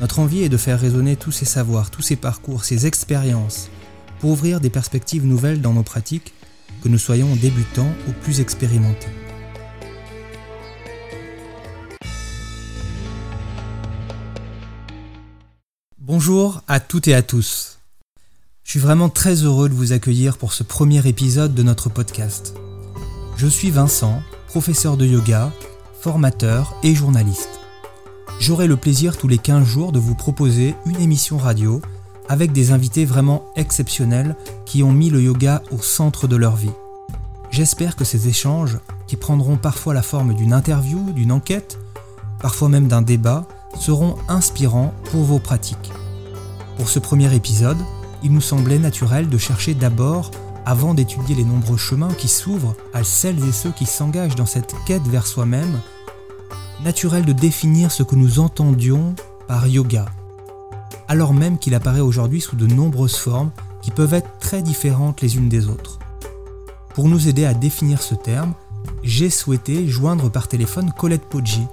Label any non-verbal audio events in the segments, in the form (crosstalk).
Notre envie est de faire résonner tous ces savoirs, tous ces parcours, ces expériences, pour ouvrir des perspectives nouvelles dans nos pratiques, que nous soyons débutants ou plus expérimentés. Bonjour à toutes et à tous. Je suis vraiment très heureux de vous accueillir pour ce premier épisode de notre podcast. Je suis Vincent, professeur de yoga, formateur et journaliste j'aurai le plaisir tous les 15 jours de vous proposer une émission radio avec des invités vraiment exceptionnels qui ont mis le yoga au centre de leur vie. J'espère que ces échanges, qui prendront parfois la forme d'une interview, d'une enquête, parfois même d'un débat, seront inspirants pour vos pratiques. Pour ce premier épisode, il nous semblait naturel de chercher d'abord, avant d'étudier les nombreux chemins qui s'ouvrent à celles et ceux qui s'engagent dans cette quête vers soi-même, naturel de définir ce que nous entendions par yoga, alors même qu'il apparaît aujourd'hui sous de nombreuses formes qui peuvent être très différentes les unes des autres. Pour nous aider à définir ce terme, j'ai souhaité joindre par téléphone Colette Poggi,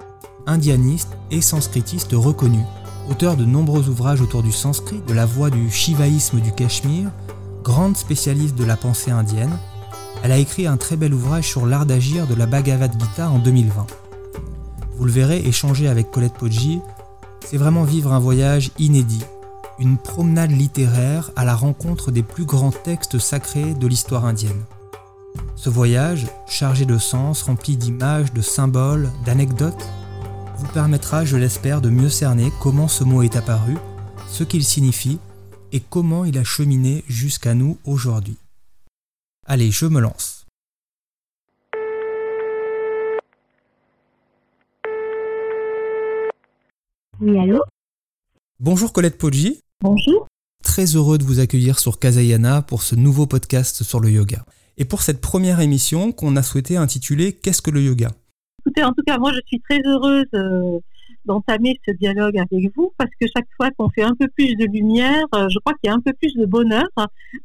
indianiste et sanskritiste reconnue, auteur de nombreux ouvrages autour du sanskrit, de la voie du shivaïsme du Cachemire, grande spécialiste de la pensée indienne. Elle a écrit un très bel ouvrage sur l'art d'agir de la Bhagavad Gita en 2020. Vous le verrez, échanger avec Colette Poggi, c'est vraiment vivre un voyage inédit, une promenade littéraire à la rencontre des plus grands textes sacrés de l'histoire indienne. Ce voyage, chargé de sens, rempli d'images, de symboles, d'anecdotes, vous permettra, je l'espère, de mieux cerner comment ce mot est apparu, ce qu'il signifie et comment il a cheminé jusqu'à nous aujourd'hui. Allez, je me lance. Oui, allô Bonjour Colette Poggi. Bonjour. Très heureux de vous accueillir sur Kazayana pour ce nouveau podcast sur le yoga. Et pour cette première émission qu'on a souhaité intituler Qu'est-ce que le yoga? Écoutez, en tout cas, moi je suis très heureuse euh, d'entamer ce dialogue avec vous parce que chaque fois qu'on fait un peu plus de lumière, euh, je crois qu'il y a un peu plus de bonheur.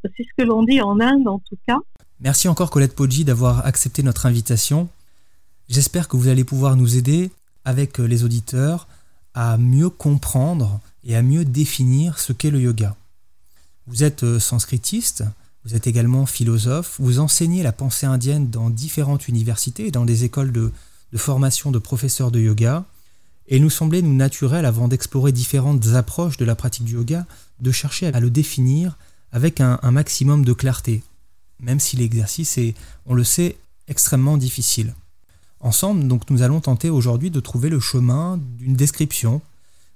C'est ce que l'on dit en Inde en tout cas. Merci encore Colette Poggi d'avoir accepté notre invitation. J'espère que vous allez pouvoir nous aider avec euh, les auditeurs à mieux comprendre et à mieux définir ce qu'est le yoga. Vous êtes euh, sanskritiste, vous êtes également philosophe, vous enseignez la pensée indienne dans différentes universités et dans des écoles de, formation de professeurs de yoga, et il nous semblait nous naturel, avant d'explorer différentes approches de la pratique du yoga, de chercher à le définir avec un, un maximum de clarté, même si l'exercice est, on le sait, extrêmement difficile. Ensemble, donc, nous allons tenter aujourd'hui de trouver le chemin d'une description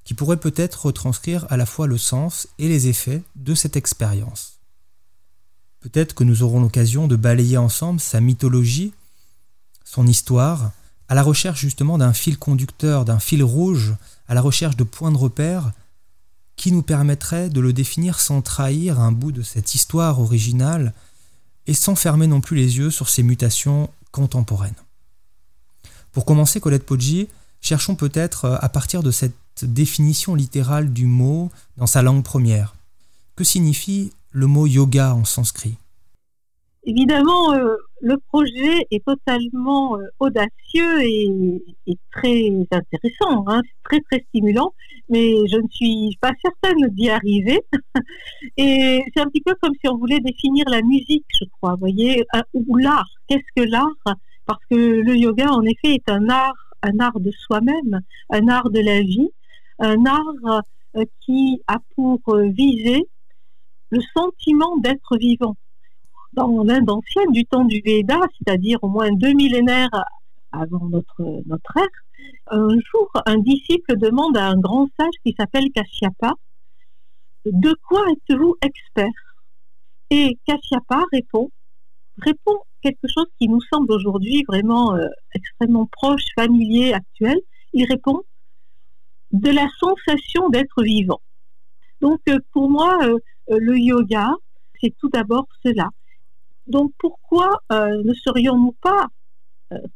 qui pourrait peut-être retranscrire à la fois le sens et les effets de cette expérience. Peut-être que nous aurons l'occasion de balayer ensemble sa mythologie, son histoire, à la recherche justement d'un fil conducteur, d'un fil rouge, à la recherche de points de repère qui nous permettraient de le définir sans trahir un bout de cette histoire originale et sans fermer non plus les yeux sur ses mutations contemporaines. Pour commencer, Colette Poggi, cherchons peut-être euh, à partir de cette définition littérale du mot dans sa langue première. Que signifie le mot yoga en sanskrit? Évidemment, euh, le projet est totalement euh, audacieux et, très intéressant, hein, très très stimulant, mais je ne suis pas certaine d'y arriver. (laughs) et c'est un petit peu comme si on voulait définir la musique, je crois, voyez, ou l'art. Qu'est-ce que l'art? Parce que le yoga, en effet, est un art, un art de soi-même, un art de la vie, un art euh, qui a pour euh, viser le sentiment d'être vivant. Dans l'Inde ancienne, du temps du Veda, c'est-à-dire au moins deux millénaires avant notre, notre ère, un jour, un disciple demande à un grand sage qui s'appelle Kashyapa, de quoi êtes-vous expert? Et Kashyapa répond, répond quelque chose qui nous semble aujourd'hui vraiment euh, extrêmement proche, familier, actuel. Il répond de la sensation d'être vivant. Donc pour moi, le yoga, c'est tout d'abord cela. Donc pourquoi ne serions-nous pas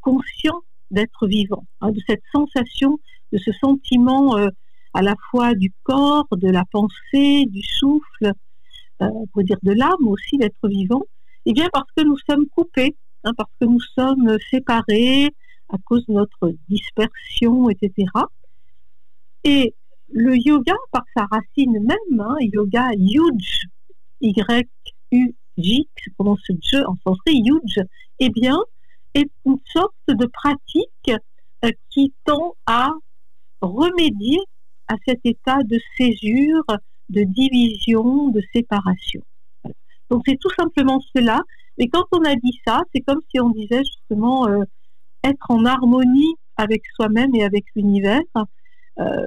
conscients d'être vivants, hein, de cette sensation, de ce sentiment à la fois du corps, de la pensée, du souffle, euh, pour dire de l'âme aussi, d'être vivant, eh bien parce que nous sommes coupés, hein, parce que nous sommes séparés à cause de notre dispersion, etc. Et le yoga, par sa racine même, hein, yoga yuj, Y-U-J, se prononce en sanskrit, yuj, eh bien, est une sorte de pratique euh, qui tend à remédier à cet état de césure, de division, de séparation. Donc c'est tout simplement cela. Et quand on a dit ça, c'est comme si on disait justement euh, être en harmonie avec soi-même et avec l'univers. Euh,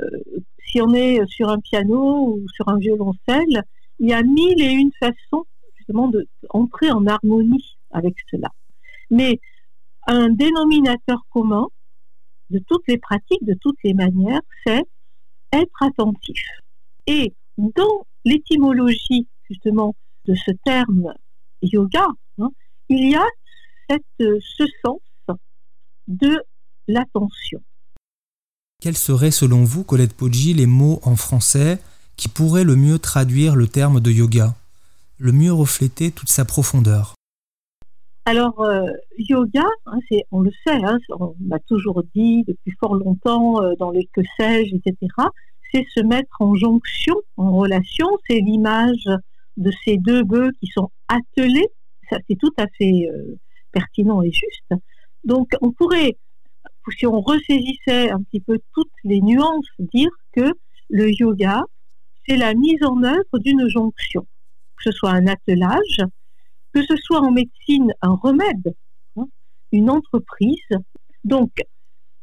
si on est sur un piano ou sur un violoncelle, il y a mille et une façons justement d'entrer en harmonie avec cela. Mais un dénominateur commun de toutes les pratiques, de toutes les manières, c'est être attentif. Et dans l'étymologie justement de ce terme yoga, hein, il y a cette, ce sens de l'attention. Quels seraient selon vous, Colette Poggi, les mots en français qui pourraient le mieux traduire le terme de yoga, le mieux refléter toute sa profondeur alors, euh, yoga, hein, c'est, on le sait, hein, on m'a toujours dit depuis fort longtemps euh, dans les que sais-je, etc., c'est se mettre en jonction, en relation. C'est l'image de ces deux bœufs qui sont attelés. Ça, c'est tout à fait euh, pertinent et juste. Donc, on pourrait, si on ressaisissait un petit peu toutes les nuances, dire que le yoga, c'est la mise en œuvre d'une jonction, que ce soit un attelage, que ce soit en médecine un remède, hein, une entreprise. Donc,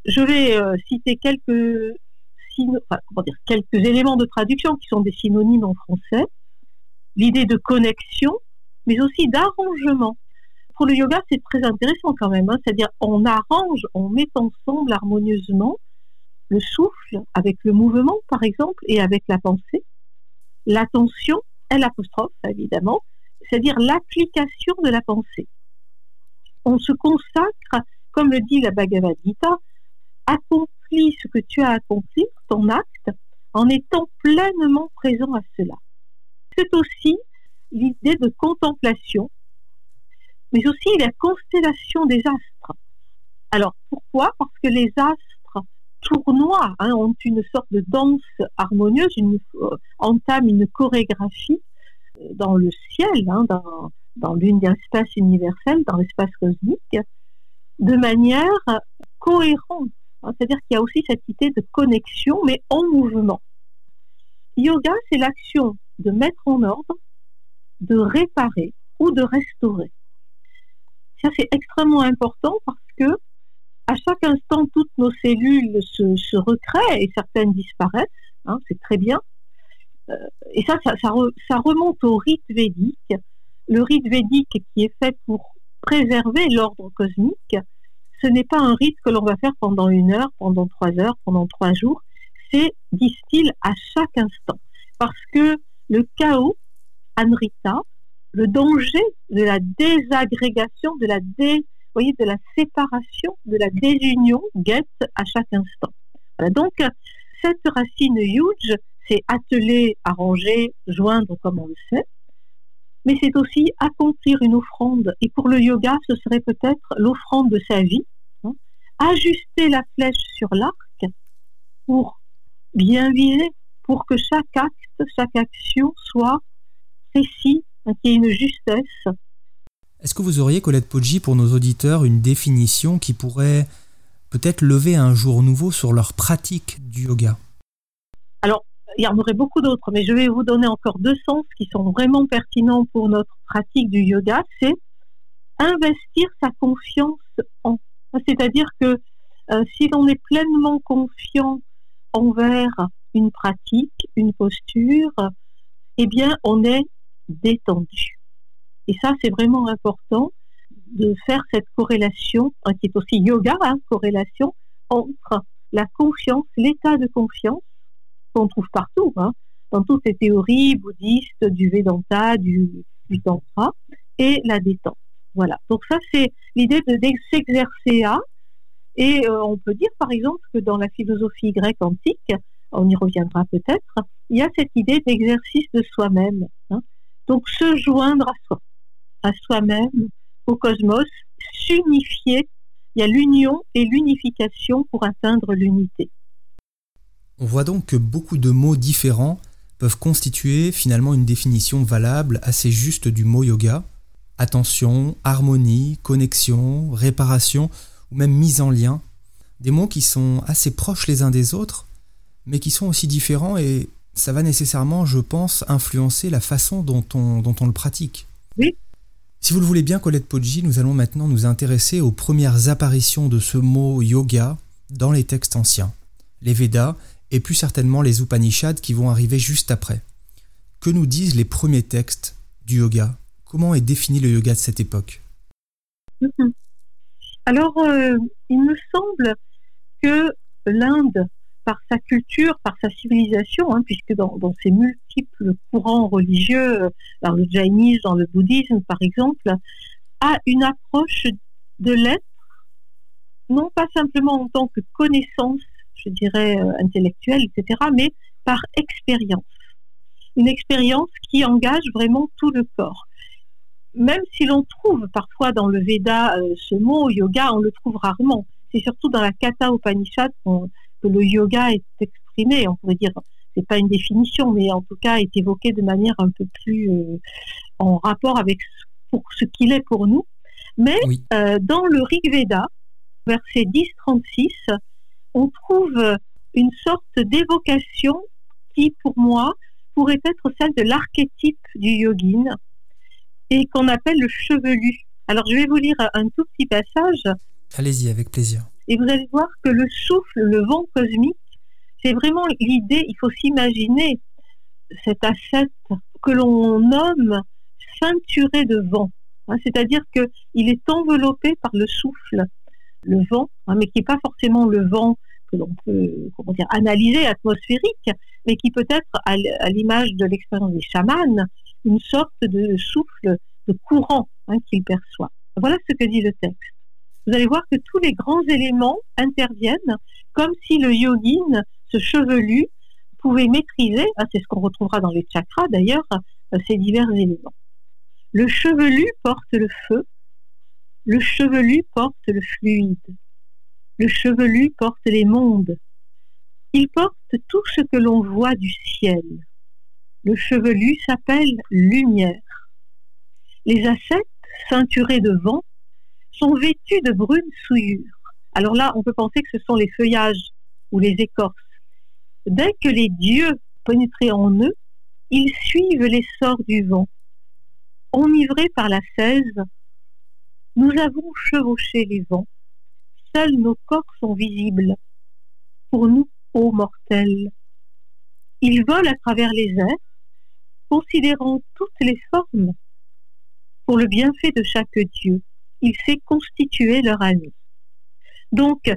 je vais euh, citer quelques éléments de traduction qui sont des synonymes en français. L'idée de connexion, mais aussi d'arrangement. Pour le yoga, c'est très intéressant quand même. Hein. C'est-à-dire, on arrange, on met ensemble harmonieusement le souffle avec le mouvement, par exemple, et avec la pensée, l'attention et l'apostrophe, évidemment, c'est-à-dire l'application de la pensée. On se consacre, comme le dit la Bhagavad Gita, accomplis ce que tu as accompli, ton acte, en étant pleinement présent à cela. C'est aussi l'idée de contemplation, mais aussi la constellation des astres. Alors pourquoi? Parce que les astres tournoient, hein, ont une sorte de danse harmonieuse, une, euh, entament une chorégraphie euh, dans le ciel, hein, dans, dans l'espace universel, dans l'espace cosmique, de manière cohérente Hein, c'est-à-dire qu'il y a aussi cette idée de connexion, mais en mouvement. Yoga, c'est l'action de mettre en ordre, de réparer ou de restaurer. Ça, c'est extrêmement important parce que à chaque instant, toutes nos cellules se, recréent et certaines disparaissent. Hein, c'est très bien. Euh, et ça ça, ça remonte au rite védique. Le rite védique qui est fait pour préserver l'ordre cosmique, ce n'est pas un rite que l'on va faire pendant une heure, pendant trois heures, pendant trois jours. C'est, disent-ils, à chaque instant. Parce que le chaos, Anrita, le danger de la désagrégation, de la, voyez, de la séparation, de la désunion guette à chaque instant. donc, cette racine huge, c'est atteler, arranger, joindre comme on le sait, mais c'est aussi accomplir une offrande. Et pour le yoga, ce serait peut-être l'offrande de sa vie, hein. ajuster la flèche sur l'arc pour bien viser, pour que chaque acte, chaque action soit précis, qu'il y ait une justesse. Est-ce que vous auriez, Colette Poggi, pour nos auditeurs, une définition qui pourrait peut-être lever un jour nouveau sur leur pratique du yoga? Alors, il y en aurait beaucoup d'autres, mais je vais vous donner encore deux sens qui sont vraiment pertinents pour notre pratique du yoga. C'est investir sa confiance en. C'est-à-dire que euh, si l'on est pleinement confiant envers une pratique, une posture, eh bien, on est détendu. Et ça, c'est vraiment important de faire cette corrélation, qui est aussi yoga, hein, corrélation entre la confiance, l'état de confiance qu'on trouve partout, hein, dans toutes ces théories bouddhistes du Vedanta, du, du Tantra, et la détente. Voilà. Donc ça, c'est l'idée de, s'exercer à. Et euh, on peut dire, par exemple, que dans la philosophie grecque antique, on y reviendra peut-être, il y a cette idée d'exercice de soi-même. Hein. Donc se joindre à soi, à soi-même, au cosmos, s'unifier. Il y a l'union et l'unification pour atteindre l'unité. On voit donc que beaucoup de mots différents peuvent constituer finalement une définition valable assez juste du mot yoga. Attention, harmonie, connexion, réparation ou même mise en lien. Des mots qui sont assez proches les uns des autres, mais qui sont aussi différents et ça va nécessairement, je pense, influencer la façon dont on, dont on le pratique. Oui. Si vous le voulez bien, Colette Poggi, nous allons maintenant nous intéresser aux premières apparitions de ce mot yoga dans les textes anciens, les Védas et plus certainement les Upanishads qui vont arriver juste après. Que nous disent les premiers textes du yoga? Comment est défini le yoga de cette époque? Mhm. Alors, euh, il me semble que l'Inde, par sa culture, par sa civilisation, hein, puisque dans, ses multiples courants religieux, dans le jainisme, dans le bouddhisme par exemple, a une approche de l'être, non pas simplement en tant que connaissance je dirais, euh, intellectuelle, etc., mais par expérience. Une expérience qui engage vraiment tout le corps. Même si l'on trouve parfois dans le Veda euh, ce mot yoga, on le trouve rarement. C'est surtout dans la Katha Upanishad que le yoga est exprimé. On pourrait dire, c'est pas une définition, mais en tout cas est évoqué de manière un peu plus euh, en rapport avec pour ce qu'il est pour nous. Mais dans le Rig Veda, verset 10-36, on trouve une sorte d'évocation qui, pour moi, pourrait être celle de l'archétype du yogin et qu'on appelle le chevelu. Alors, je vais vous lire un tout petit passage. Allez-y, avec plaisir. Et vous allez voir que le souffle, le vent cosmique, c'est vraiment l'idée, il faut s'imaginer cet ascète que l'on nomme ceinturé de vent. Hein, c'est-à-dire qu'il est enveloppé par le souffle le vent, hein, mais qui n'est pas forcément le vent que l'on peut comment dire, analyser atmosphérique, mais qui peut être, à l'image de l'expérience des chamans, une sorte de souffle, de courant hein, qu'il perçoit. Voilà ce que dit le texte. Vous allez voir que tous les grands éléments interviennent comme si le yogin, ce chevelu, pouvait maîtriser, hein, c'est ce qu'on retrouvera dans les chakras d'ailleurs, ces divers éléments. Le chevelu porte le feu, le chevelu porte le fluide. Le chevelu porte les mondes. Il porte tout ce que l'on voit du ciel. Le chevelu s'appelle lumière. Les ascètes, ceinturés de vent, sont vêtus de brunes souillures. Alors là, on peut penser que ce sont les feuillages ou les écorces. Dès que les dieux pénétraient en eux, ils suivent l'essor du vent. Enivrés par la cèse, nous avons chevauché les vents. Seuls nos corps sont visibles. Pour nous, ô mortels. Ils volent à travers les airs, considérant toutes les formes. Pour le bienfait de chaque Dieu, il s'est constitué leur ami. Donc,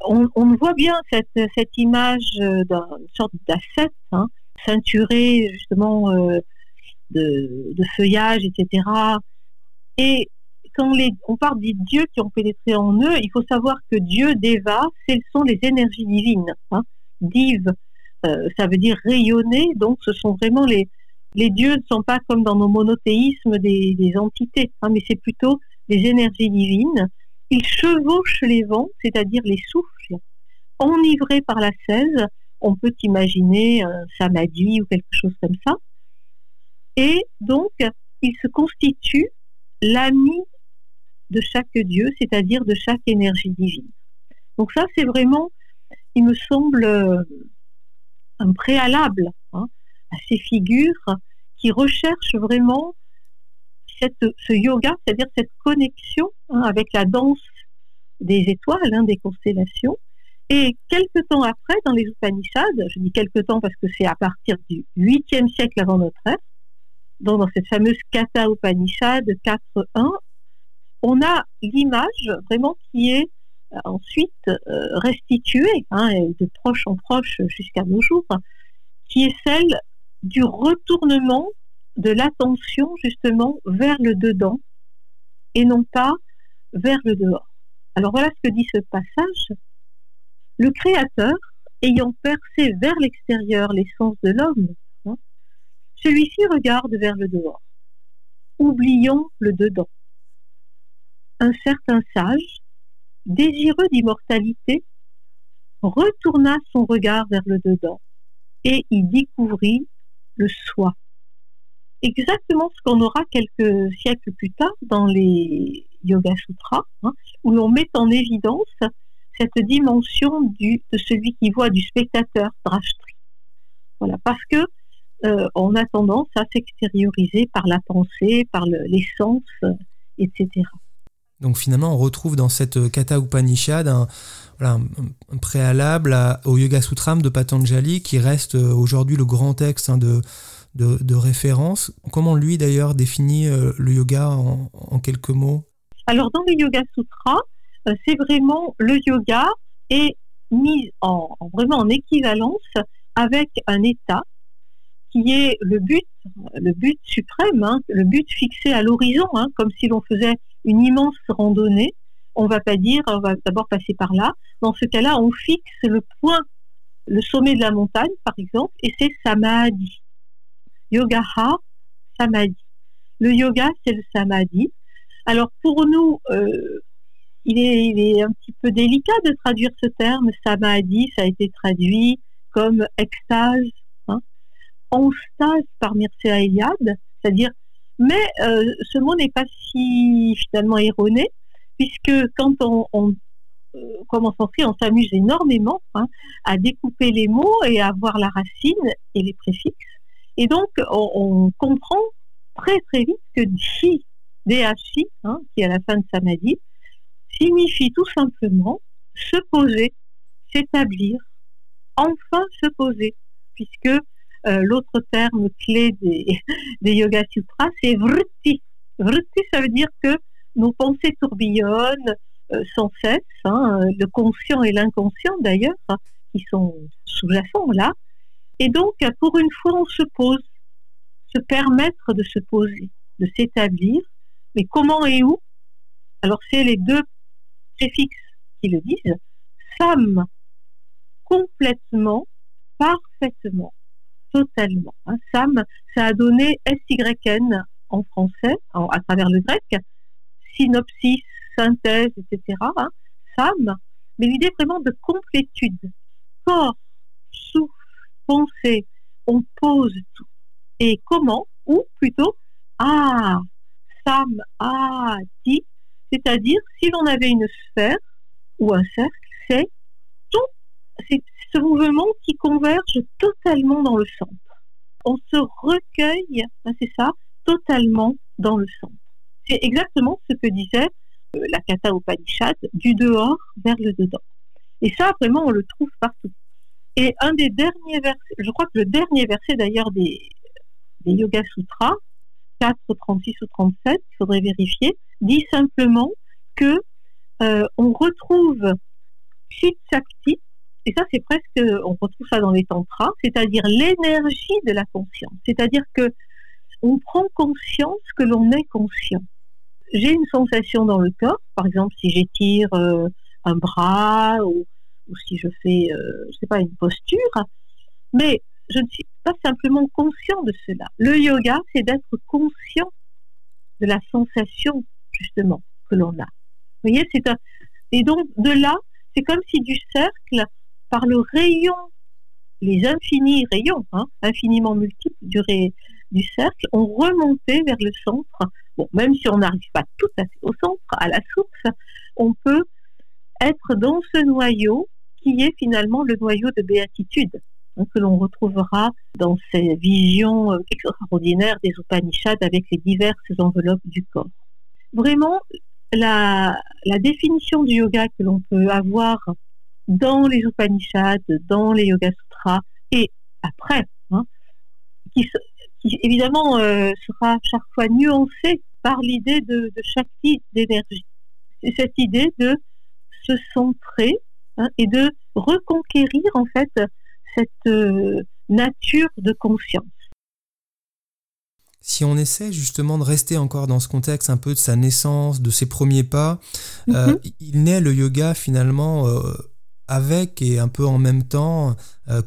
on, voit bien cette, image d'une sorte d'ascète, hein, ceinturé justement euh, de, de, feuillage, etc. Et quand on parle des dieux qui ont pénétré en eux, il faut savoir que Dieu, Deva, ce sont les énergies divines. Hein. Div, euh, ça veut dire rayonner, donc ce sont vraiment les, les dieux ne sont pas comme dans nos monothéismes des, entités, hein, mais c'est plutôt énergies divines. Ils chevauchent les vents, c'est-à-dire les souffles, enivrés par la 16. On peut imaginer un samadhi ou quelque chose comme ça. Et donc, ils se constituent l'ami de chaque dieu, c'est-à-dire de chaque énergie divine. Donc ça, c'est vraiment, il me semble, un préalable hein, à ces figures qui recherchent vraiment cette, ce yoga, c'est-à-dire cette connexion hein, avec la danse des étoiles, hein, des constellations. Et quelques temps après, dans les Upanishads, je dis quelques temps parce que c'est à partir du 8e siècle avant notre ère, dans cette fameuse Katha Upanishad 4.1, on a l'image vraiment qui est euh, ensuite euh, restituée, hein, de proche en proche jusqu'à nos jours, qui est celle du retournement de l'attention justement vers le dedans et non pas vers le dehors. Alors voilà ce que dit ce passage. Le Créateur, ayant percé vers l'extérieur l'essence de l'homme, hein, celui-ci regarde vers le dehors, oubliant le dedans. Un certain sage, désireux d'immortalité, retourna son regard vers le dedans et y découvrit le soi. Exactement ce qu'on aura quelques siècles plus tard dans les Yoga Sutras, hein, où l'on met en évidence cette dimension de celui qui voit, du spectateur, drashtri. Voilà, parce que euh, on a tendance à s'extérioriser par la pensée, par l'essence, euh, etc. Donc finalement, on retrouve dans cette Kata Upanishad un, préalable au Yoga Sutram de Patanjali qui reste euh, aujourd'hui le grand texte hein, de, de, référence. Comment lui d'ailleurs définit le yoga en, quelques mots? Alors dans les Yoga Sutras, c'est vraiment le yoga est mis en, vraiment en équivalence avec un état qui est le but, le but suprême, hein, le but fixé à l'horizon, hein, comme si l'on faisait une immense randonnée. On va pas dire, on va d'abord passer par là. Dans ce cas-là, on fixe le point, le sommet de la montagne, par exemple, et c'est samadhi. Yogaha, samadhi. Le yoga, c'est le samadhi. Alors pour nous, euh, il, est, un petit peu délicat de traduire ce terme. Samadhi, ça a été traduit comme extase, stage par Mircea Eliade, c'est-à-dire, mais euh, ce mot n'est pas si finalement erroné, puisque quand on, on euh, commence en on s'amuse énormément hein, à découper les mots et à voir la racine et les préfixes. Et donc, on, comprend très très vite que DHI, hein, qui est à la fin de Samadhi, signifie tout simplement se poser, s'établir, enfin se poser, puisque euh, l'autre terme clé des, (laughs) des Yoga Sutras, c'est vritti. Vritti, ça veut dire que nos pensées tourbillonnent euh, sans cesse, hein, le conscient et l'inconscient d'ailleurs, hein, qui sont sous-jacents là. Et donc, pour une fois, on se pose, se permettre de se poser, de s'établir. Mais comment et où? Alors, c'est les deux préfixes qui le disent. Sam, complètement, parfaitement totalement. Hein. Sam, ça a donné SYN en français, à travers le grec, synopsis, synthèse, etc. Hein. Sam, mais l'idée vraiment de complétude. Corps, souffle, pensée, on pose tout. Et comment Ou plutôt, ah, Sam, ah, dit, c'est-à-dire si l'on avait une sphère ou un cercle, c'est tout, c'est ce mouvement qui converge totalement dans le centre. On se recueille, hein, c'est ça, totalement dans le centre. C'est exactement ce que disait euh, la Kata Upanishad, du dehors vers le dedans. Et ça, vraiment, on le trouve partout. Et un des derniers versets, je crois que le dernier verset d'ailleurs des, des Yoga Sutras, 4, 36 ou 37, il faudrait vérifier, dit simplement que euh, on retrouve Chit Shakti, et ça, c'est presque, on retrouve ça dans les tantras, c'est-à-dire l'énergie de la conscience. C'est-à-dire que on prend conscience que l'on est conscient. J'ai une sensation dans le corps, par exemple, si j'étire euh, un bras ou, si je fais, euh, je sais pas, une posture, mais je ne suis pas simplement conscient de cela. Le yoga, c'est d'être conscient de la sensation, justement, que l'on a. Vous voyez, c'est un... Et donc, de là, c'est comme si du cercle, par le rayon, les infinis rayons, hein, infiniment multiples du, du cercle, on remontait vers le centre. Bon, même si on n'arrive pas tout à fait au centre, à la source, on peut être dans ce noyau qui est finalement le noyau de béatitude hein, que l'on retrouvera dans ces visions euh, extraordinaires des Upanishads avec les diverses enveloppes du corps. Vraiment, la, définition du yoga que l'on peut avoir dans les Upanishads, dans les Yoga Sutras, et après, hein, qui, évidemment euh, sera chaque fois nuancé par l'idée de, chaque type d'énergie. C'est cette idée de se centrer hein, et de reconquérir en fait cette euh, nature de conscience. si on essaie justement de rester encore dans ce contexte un peu de sa naissance, de ses premiers pas, euh, mhm. il naît le yoga finalement euh, avec et un peu en même temps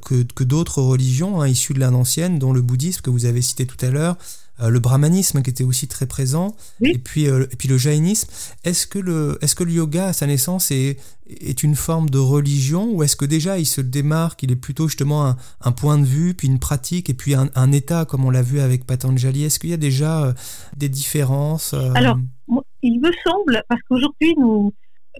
que, que d'autres religions hein, issues de l'Inde ancienne, dont le bouddhisme que vous avez cité tout à l'heure, le brahmanisme qui était aussi très présent, et, puis, euh, et puis le jaïnisme. Est-ce que le, est que le yoga à sa naissance est, est une forme de religion ou est-ce que déjà il se démarque, il est plutôt justement un, un point de vue, puis une pratique, et puis un, un état comme on l'a vu avec Patanjali? Est-ce qu'il y a déjà euh, des différences Alors, il me semble, parce qu'aujourd'hui nous,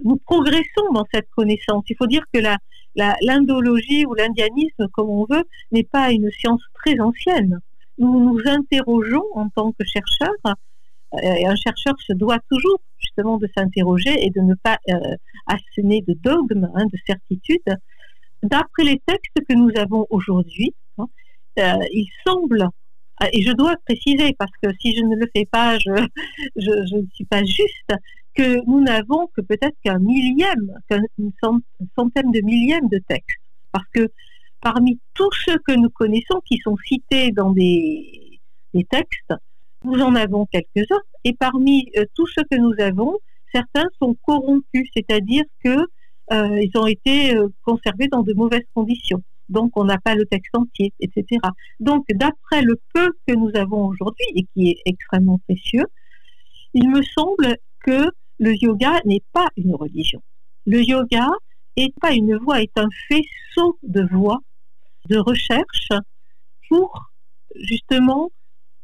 nous progressons dans cette connaissance. Il faut dire que la, l'indologie ou l'indianisme, comme on veut, n'est pas une science très ancienne nous nous interrogeons en tant que chercheurs, euh, et un chercheur se doit toujours justement de s'interroger et de ne pas euh, assener de dogmes, hein, de certitudes. D'après les textes que nous avons aujourd'hui, hein, euh, il semble, et je dois préciser parce que si je ne le fais pas, je, ne suis pas juste, que nous n'avons que peut-être qu'un millième, qu'une centaine de millièmes de textes. Parce que parmi tous ceux que nous connaissons qui sont cités dans des, textes, nous en avons quelques-uns, et parmi euh, tous ceux que nous avons, certains sont corrompus, c'est-à-dire qu'ils euh, ont été euh, conservés dans de mauvaises conditions. Donc, on n'a pas le texte entier, etc. Donc, d'après le peu que nous avons aujourd'hui et qui est extrêmement précieux, il me semble que le yoga n'est pas une religion. Le yoga n'est pas une voie, est un faisceau de voix de recherche pour justement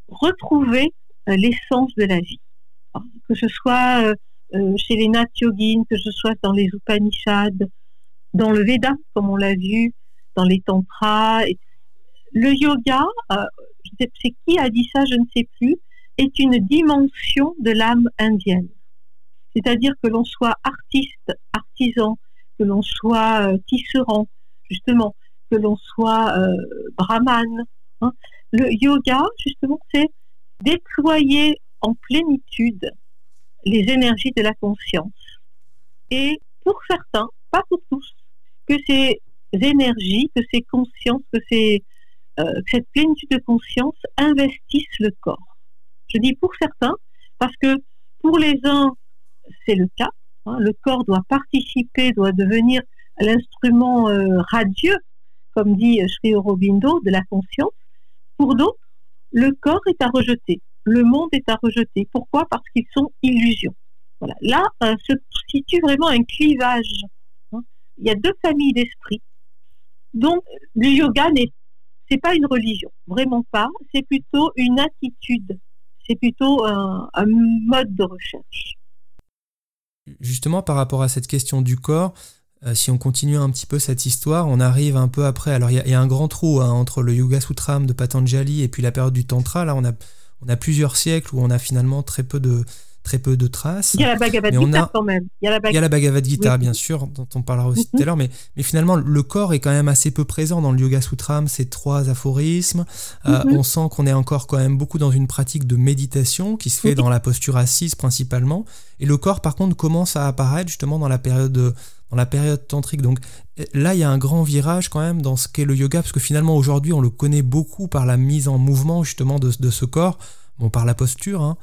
retrouver euh, l'essence de la vie. que ce soit euh, euh, chez les Nat Yogin, que ce soit dans les Upanishads, dans le Veda, comme on l'a vu, dans les Tantras. Le yoga, c'est qui a dit ça, je ne sais plus, est une dimension de l'âme indienne. C'est-à-dire que l'on soit artiste, artisan, que l'on soit tisserand, justement, que l'on soit euh, brahman. Hein. Le yoga, justement, c'est déployer en plénitude les énergies de la conscience. Et pour certains, pas pour tous, que ces énergies, que ces consciences, que, euh, cette plénitude de conscience investissent le corps. Je dis pour certains parce que pour les uns, c'est le cas. Hein. le corps doit participer, doit devenir l'instrument euh, radieux comme dit Sri Aurobindo, de la conscience. Pour d'autres, le corps est à rejeter, le monde est à rejeter. Pourquoi? Parce qu'ils sont illusions. Voilà. Là euh, se situe vraiment un clivage. Hein. Il y a deux familles d'esprit. Donc, le yoga n'est c'est pas une religion, vraiment pas. C'est plutôt une attitude. C'est plutôt un mode de recherche. Justement, par rapport à cette question du corps, euh, si on continue un petit peu cette histoire, on arrive un peu après. Alors il y, a un grand trou hein, entre le Yoga Sutram de Patanjali et puis la période du Tantra. Là, on a, on a plusieurs siècles où on a finalement très peu de, très peu de traces. Il y a la Bhagavad Gita quand même. Il y a la, Bhagavad Gita, bien sûr, dont on parlera aussi tout à mhm. l'heure. Mais, mais finalement, le corps est quand même assez peu présent dans le Yoga Sutram, ces trois aphorismes. Euh, mhm. on sent qu'on est encore quand même beaucoup dans une pratique de méditation qui se fait dans la posture assise principalement. Et le corps, par contre, commence à apparaître justement dans la période... De, dans la période tantrique. Donc là, il y a un grand virage quand même dans ce qu'est le yoga, parce que finalement aujourd'hui, on le connaît beaucoup par la mise en mouvement justement de, ce corps, bon, par la posture. Hein.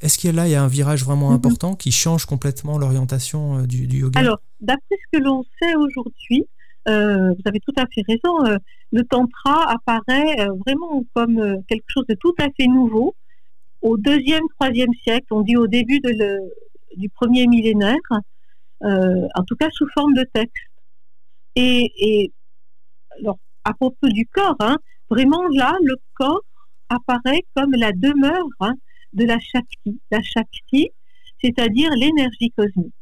Est-ce qu'il y a là, il y a un virage vraiment mhm. important qui change complètement l'orientation euh, du, yoga? Alors, d'après ce que l'on sait aujourd'hui, euh, vous avez tout à fait raison, euh, le tantra apparaît vraiment comme quelque chose de tout à fait nouveau au deuxième, troisième siècle, on dit au début du premier millénaire, en tout cas sous forme de texte. Et, alors, à propos du corps, hein, vraiment là, le corps apparaît comme la demeure hein, de la Shakti. La Shakti, c'est-à-dire l'énergie cosmique.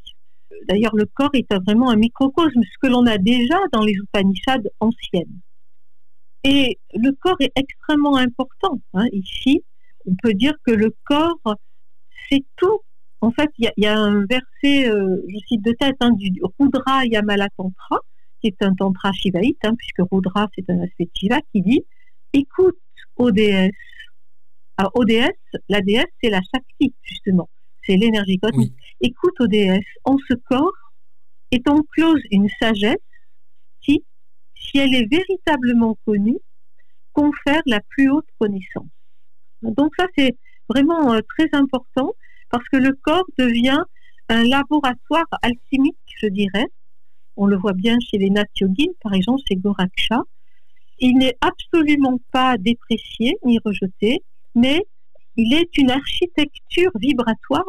D'ailleurs, le corps est vraiment un microcosme, ce que l'on a déjà dans les Upanishads anciennes. Et le corps est extrêmement important. Hein. Ici, on peut dire que le corps, c'est tout en fait, il y, a un verset, euh, je cite de tête, hein, du Rudra Yamala Tantra, qui est un tantra shivaïte, hein, puisque Rudra c'est un aspect Shiva, qui dit Écoute, déesse. Alors, déesse, la déesse, c'est la Shakti, justement. C'est l'énergie cosmique. Écoute, déesse, en ce corps est enclose une sagesse qui, si elle est véritablement connue, confère la plus haute connaissance. Donc ça, c'est vraiment euh, très important parce que le corps devient un laboratoire alchimique, je dirais. On le voit bien chez les Nat par exemple, chez Goraksha. Il n'est absolument pas déprécié ni rejeté, mais il est une architecture vibratoire,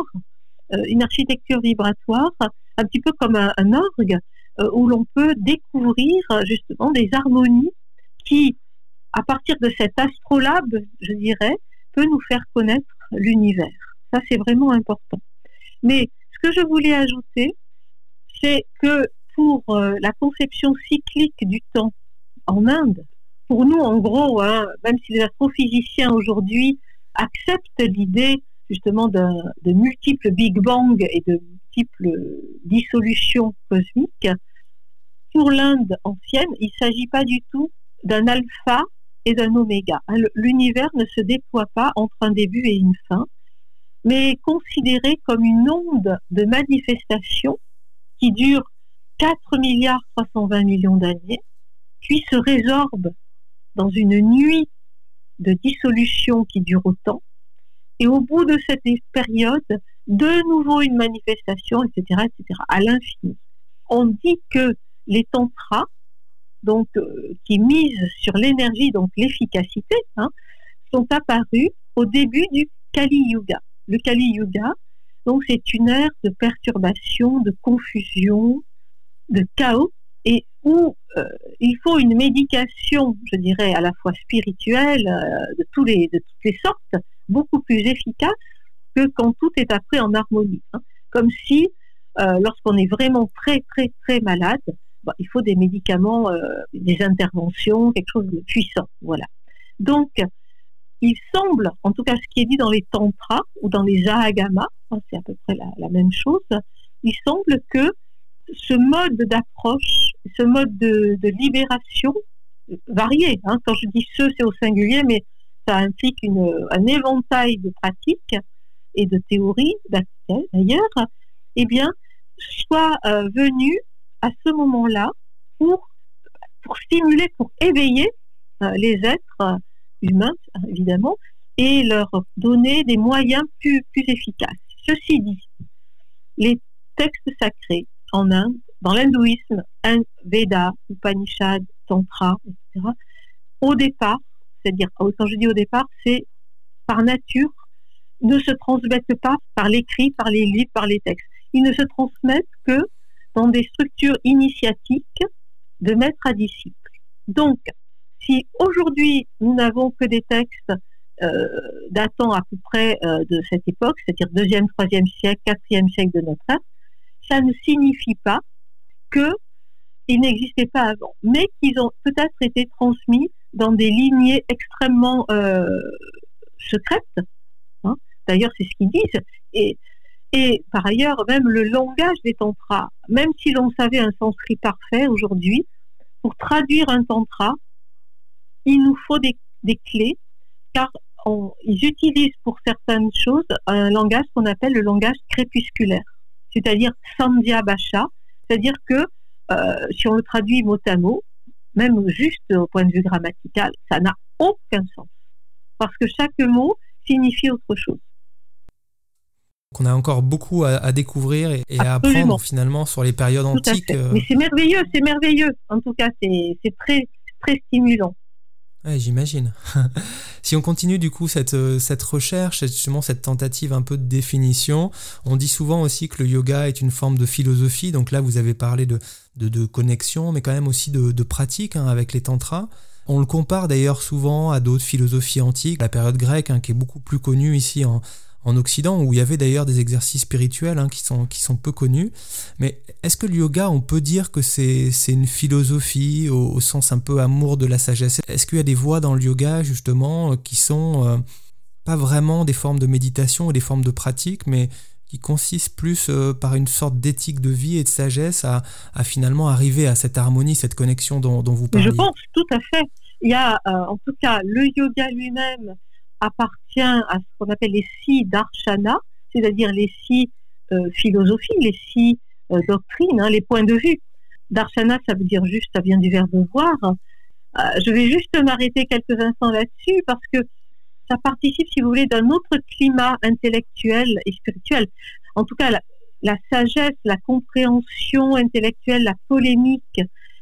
euh, une architecture vibratoire un petit peu comme un, orgue euh, où l'on peut découvrir justement des harmonies qui, à partir de cet astrolabe, je dirais, peut nous faire connaître l'univers. Ça, c'est vraiment important. Mais ce que je voulais ajouter, c'est que pour euh, la conception cyclique du temps en Inde, pour nous, en gros, hein, même si les astrophysiciens aujourd'hui acceptent l'idée justement de, multiples Big Bang et de multiples dissolutions cosmiques, pour l'Inde ancienne, il ne s'agit pas du tout d'un alpha et d'un oméga. L'univers ne se déploie pas entre un début et une fin, mais considéré comme une onde de manifestation qui dure 4 milliards 320 millions d'années, puis se résorbe dans une nuit de dissolution qui dure autant, et au bout de cette période, de nouveau une manifestation, etc., etc., à l'infini. On dit que les tantras, donc euh, qui misent sur l'énergie, donc l'efficacité, hein, sont apparus au début du Kali Yuga. Le Kali Yuga, donc c'est une ère de perturbation, de confusion, de chaos, et où euh, il faut une médication, je dirais, à la fois spirituelle, euh, de, tous les, de toutes les sortes, beaucoup plus efficace que quand tout est appris en harmonie. Hein. Comme si, euh, lorsqu'on est vraiment très, très, très malade, bah, il faut des médicaments, des interventions, quelque chose de puissant. Voilà. Donc, il semble, en tout cas ce qui est dit dans les tantras ou dans les ahagamas, hein, c'est à peu près la, même chose, il semble que ce mode d'approche, ce mode de, libération varié. Hein. Quand je dis ce, c'est au singulier, mais ça implique un éventail de pratiques et de théories, d'ailleurs, eh bien, soit euh, venu à ce moment-là pour, pour stimuler, pour éveiller euh, les êtres humains, évidemment, et leur donner des moyens plus, efficaces. Ceci dit, les textes sacrés en Inde, dans l'hindouisme, Veda, Upanishad, Tantra, etc., au départ, c'est-à-dire, quand je dis au départ, c'est par nature, ne se transmettent pas par l'écrit, par les livres, par les textes. Ils ne se transmettent que dans des structures initiatiques de maître à disciple. Donc, si aujourd'hui nous n'avons que des textes euh, datant à peu près euh, de cette époque, c'est-à-dire deuxième, troisième siècle, quatrième siècle de notre ère, ça ne signifie pas qu'ils n'existaient pas avant, mais qu'ils ont peut-être été transmis dans des lignées extrêmement euh, secrètes. Hein. D'ailleurs, c'est ce qu'ils disent. Et, et par ailleurs, même le langage des tantras, même si l'on savait un sanskrit parfait aujourd'hui, pour traduire un tantra, il nous faut des, clés, car ils utilisent pour certaines choses un langage qu'on appelle le langage crépusculaire c'est-à-dire Sandhya Basha, c'est-à-dire que euh, si on le traduit mot à mot, même juste au point de vue grammatical, ça n'a aucun sens. Parce que chaque mot signifie autre chose. On a encore beaucoup à, découvrir et, à apprendre finalement sur les périodes antiques. Euh. Mais c'est merveilleux, c'est merveilleux. En tout cas, c'est très, très stimulant. J'imagine. (laughs) si on continue du coup cette, euh, cette recherche, justement cette tentative un peu de définition, on dit souvent aussi que le yoga est une forme de philosophie. Donc là, vous avez parlé de, de, connexion, mais quand même aussi de, de pratique hein, avec les tantras. On le compare d'ailleurs souvent à d'autres philosophies antiques, la période grecque hein, qui est beaucoup plus connue ici en, en Occident, où il y avait d'ailleurs des exercices spirituels hein, qui, sont, qui sont peu connus. Mais est-ce que le yoga, on peut dire que c'est une philosophie au, sens un peu amour de la sagesse? Est-ce qu'il y a des voies dans le yoga, justement, euh, qui sont euh, pas vraiment des formes de méditation ou des formes de pratique, mais qui consistent plus euh, par une sorte d'éthique de vie et de sagesse à, finalement arriver à cette harmonie, cette connexion dont, dont vous parlez Je pense tout à fait. Il y a en tout cas le yoga lui-même appartient à ce qu'on appelle les six darshana, c'est-à-dire les six euh, philosophies, les six euh, doctrines, hein, les points de vue. Darshana, ça veut dire juste, ça vient du verbe voir. Euh, je vais juste m'arrêter quelques instants là-dessus parce que ça participe, si vous voulez, d'un autre climat intellectuel et spirituel. En tout cas, la, sagesse, la compréhension intellectuelle, la polémique,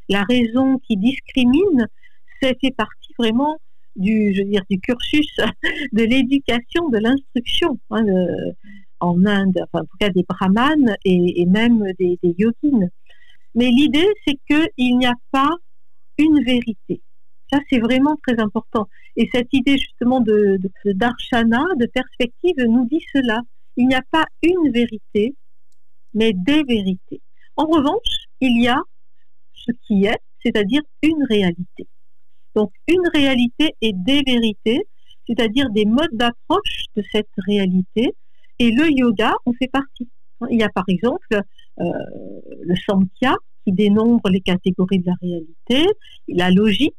la raison qui discrimine, c'est fait partie vraiment du, je veux dire, du cursus (laughs) de l'éducation, de l'instruction hein, en Inde, enfin, en tout cas des brahmanes et, même des, des yogines. Mais l'idée, c'est qu'il n'y a pas une vérité. Ça, c'est vraiment très important. Et cette idée justement de, d'arshana, de perspective, nous dit cela. Il n'y a pas une vérité, mais des vérités. En revanche, il y a ce qui est, c'est-à-dire une réalité. Donc une réalité et des vérités, c'est-à-dire des modes d'approche de cette réalité. Et le yoga en fait partie. Il y a par exemple euh, le Samkhya qui dénombre les catégories de la réalité, la logique,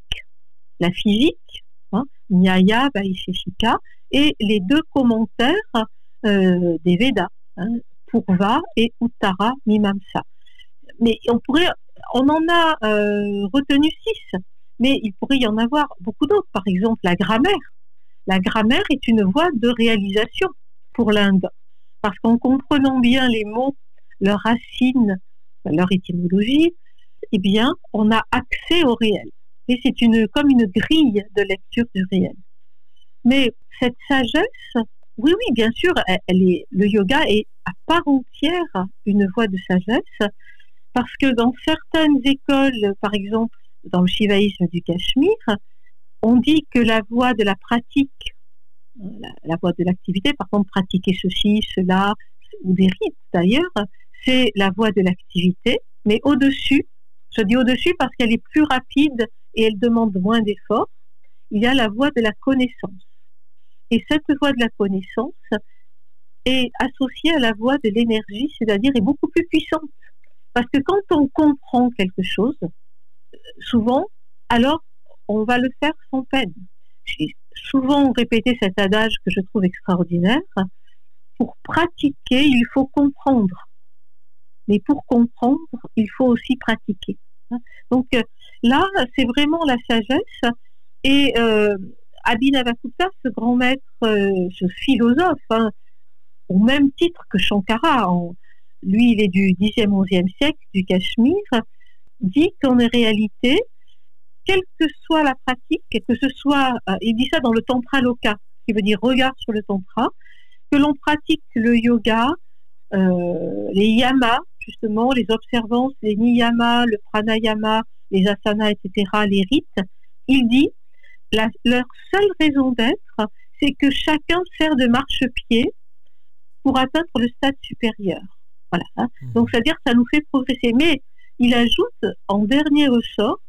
la physique, hein, Nyaya, Vaisheshika, et les deux commentaires euh, des Védas, hein, Purva et Uttara Mimamsa. Mais on pourrait, on en a euh, retenu six, mais il pourrait y en avoir beaucoup d'autres. Par exemple, la grammaire. La grammaire est une voie de réalisation pour l'Inde, parce qu'en comprenant bien les mots, leurs racines, leur étymologie, eh bien, on a accès au réel. Et c'est une, comme une grille de lecture du réel. Mais cette sagesse, oui, oui, bien sûr, est, le yoga est à part entière une voie de sagesse, parce que dans certaines écoles, par exemple dans le shivaïsme du Cachemire, on dit que la voie de la pratique, la, la voie de l'activité, par contre pratiquer ceci, cela, ou des rites d'ailleurs, c'est la voie de l'activité, mais au-dessus, je dis au-dessus parce qu'elle est plus rapide et elle demande moins d'efforts, il y a la voie de la connaissance. Et cette voie de la connaissance est associée à la voie de l'énergie, c'est-à-dire est beaucoup plus puissante. Parce que quand on comprend quelque chose, souvent, alors on va le faire sans peine. J'ai souvent répété cet adage que je trouve extraordinaire. Pour pratiquer, il faut comprendre. Mais pour comprendre, il faut aussi pratiquer. Donc euh, là, c'est vraiment la sagesse. Et euh, Abhinavakutta, ce grand maître, euh, ce philosophe, hein, au même titre que Shankara, lui il est du 10e, 11e siècle, du Cachemire, dit qu'en réalité, quelle que soit la pratique, que ce soit, euh, il dit ça dans le Tantra Loka, qui veut dire regard sur le Tantra, que l'on pratique le yoga, les yamas, justement, les observances, les niyamas, le pranayama, les asanas, etc., les rites, il dit leur seule raison d'être, c'est que chacun sert de marchepied pour atteindre le stade supérieur. Voilà. Hein. Mmh. Donc, c'est-à-dire que ça nous fait progresser. Mais il ajoute en dernier ressort,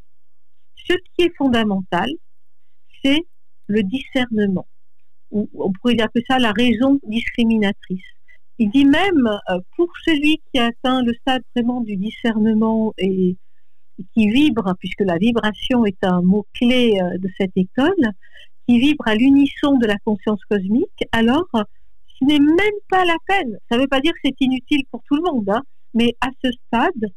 ce qui est fondamental, c'est le discernement. On pourrait appeler ça la raison discriminatrice. Il dit même, euh, pour celui qui atteint le stade vraiment du discernement et qui vibre, puisque la vibration est un mot-clé euh, de cette école, qui vibre à l'unisson de la conscience cosmique, alors ce n'est même pas la peine. Ça ne veut pas dire que c'est inutile pour tout le monde, hein, mais à ce stade,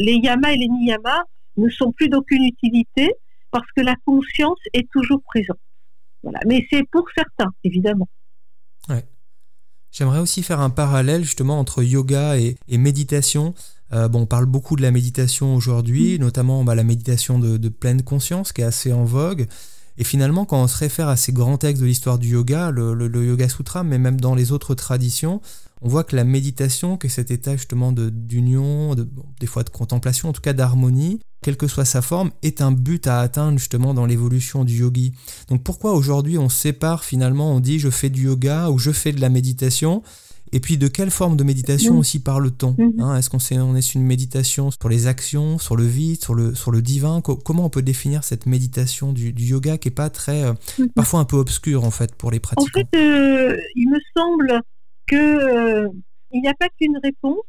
les yamas et les niyamas ne sont plus d'aucune utilité parce que la conscience est toujours présente. Voilà. Mais c'est pour certains, évidemment. Ouais. J'aimerais aussi faire un parallèle justement entre yoga et, méditation. Euh, bon, on parle beaucoup de la méditation aujourd'hui, mm. notamment bah, la méditation de, pleine conscience qui est assez en vogue. Et finalement, quand on se réfère à ces grands textes de l'histoire du yoga, le, Yoga Sutra, mais même dans les autres traditions, on voit que la méditation, que cet état justement d'union, des fois de contemplation, en tout cas d'harmonie, quelle que soit sa forme, est un but à atteindre justement dans l'évolution du yogi. Donc pourquoi aujourd'hui on sépare finalement, on dit je fais du yoga ou je fais de la méditation? Et puis de quelle forme de méditation mhm. aussi parle-t-on mhm. hein, Est-ce qu'on est, on est sur une méditation sur les actions, sur le vide, sur le, sur le divin? Comment on peut définir cette méditation du, yoga qui est pas très, euh, mhm. parfois un peu obscure en fait pour les pratiquants? En fait, euh, il me semble que euh, il n'y a pas qu'une réponse,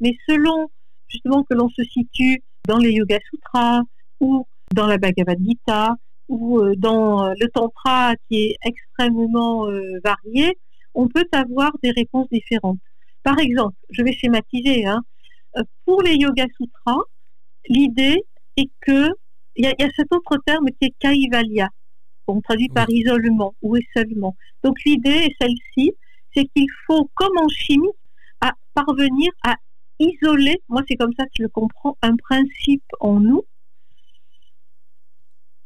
mais selon justement que l'on se situe dans les Yoga Sutras ou dans la Bhagavad Gita ou euh, dans le Tantra qui est extrêmement euh, varié, on peut avoir des réponses différentes. Par exemple, je vais schématiser, hein, euh, pour les Yoga Sutras, l'idée est que il y, a cet autre terme qui est Kaivalya qu'on traduit par isolement ou isolement. Donc l'idée est celle-ci, c'est qu'il faut, comme en chimie, à parvenir à isoler, moi c'est comme ça que je le comprends, un principe en nous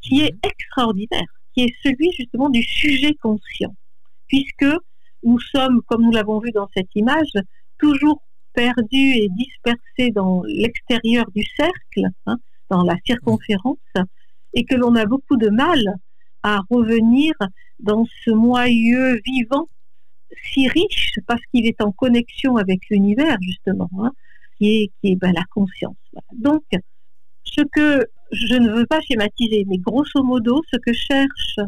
qui est mhm. extraordinaire, qui est celui justement du sujet conscient, puisque nous sommes, comme nous l'avons vu dans cette image, toujours perdus et dispersés dans l'extérieur du cercle, hein, dans la circonférence, et que l'on a beaucoup de mal à revenir dans ce moyeu vivant si riche parce qu'il est en connexion avec l'univers justement, hein, qui est, ben, la conscience. Donc, ce que je ne veux pas schématiser, mais grosso modo, ce que cherche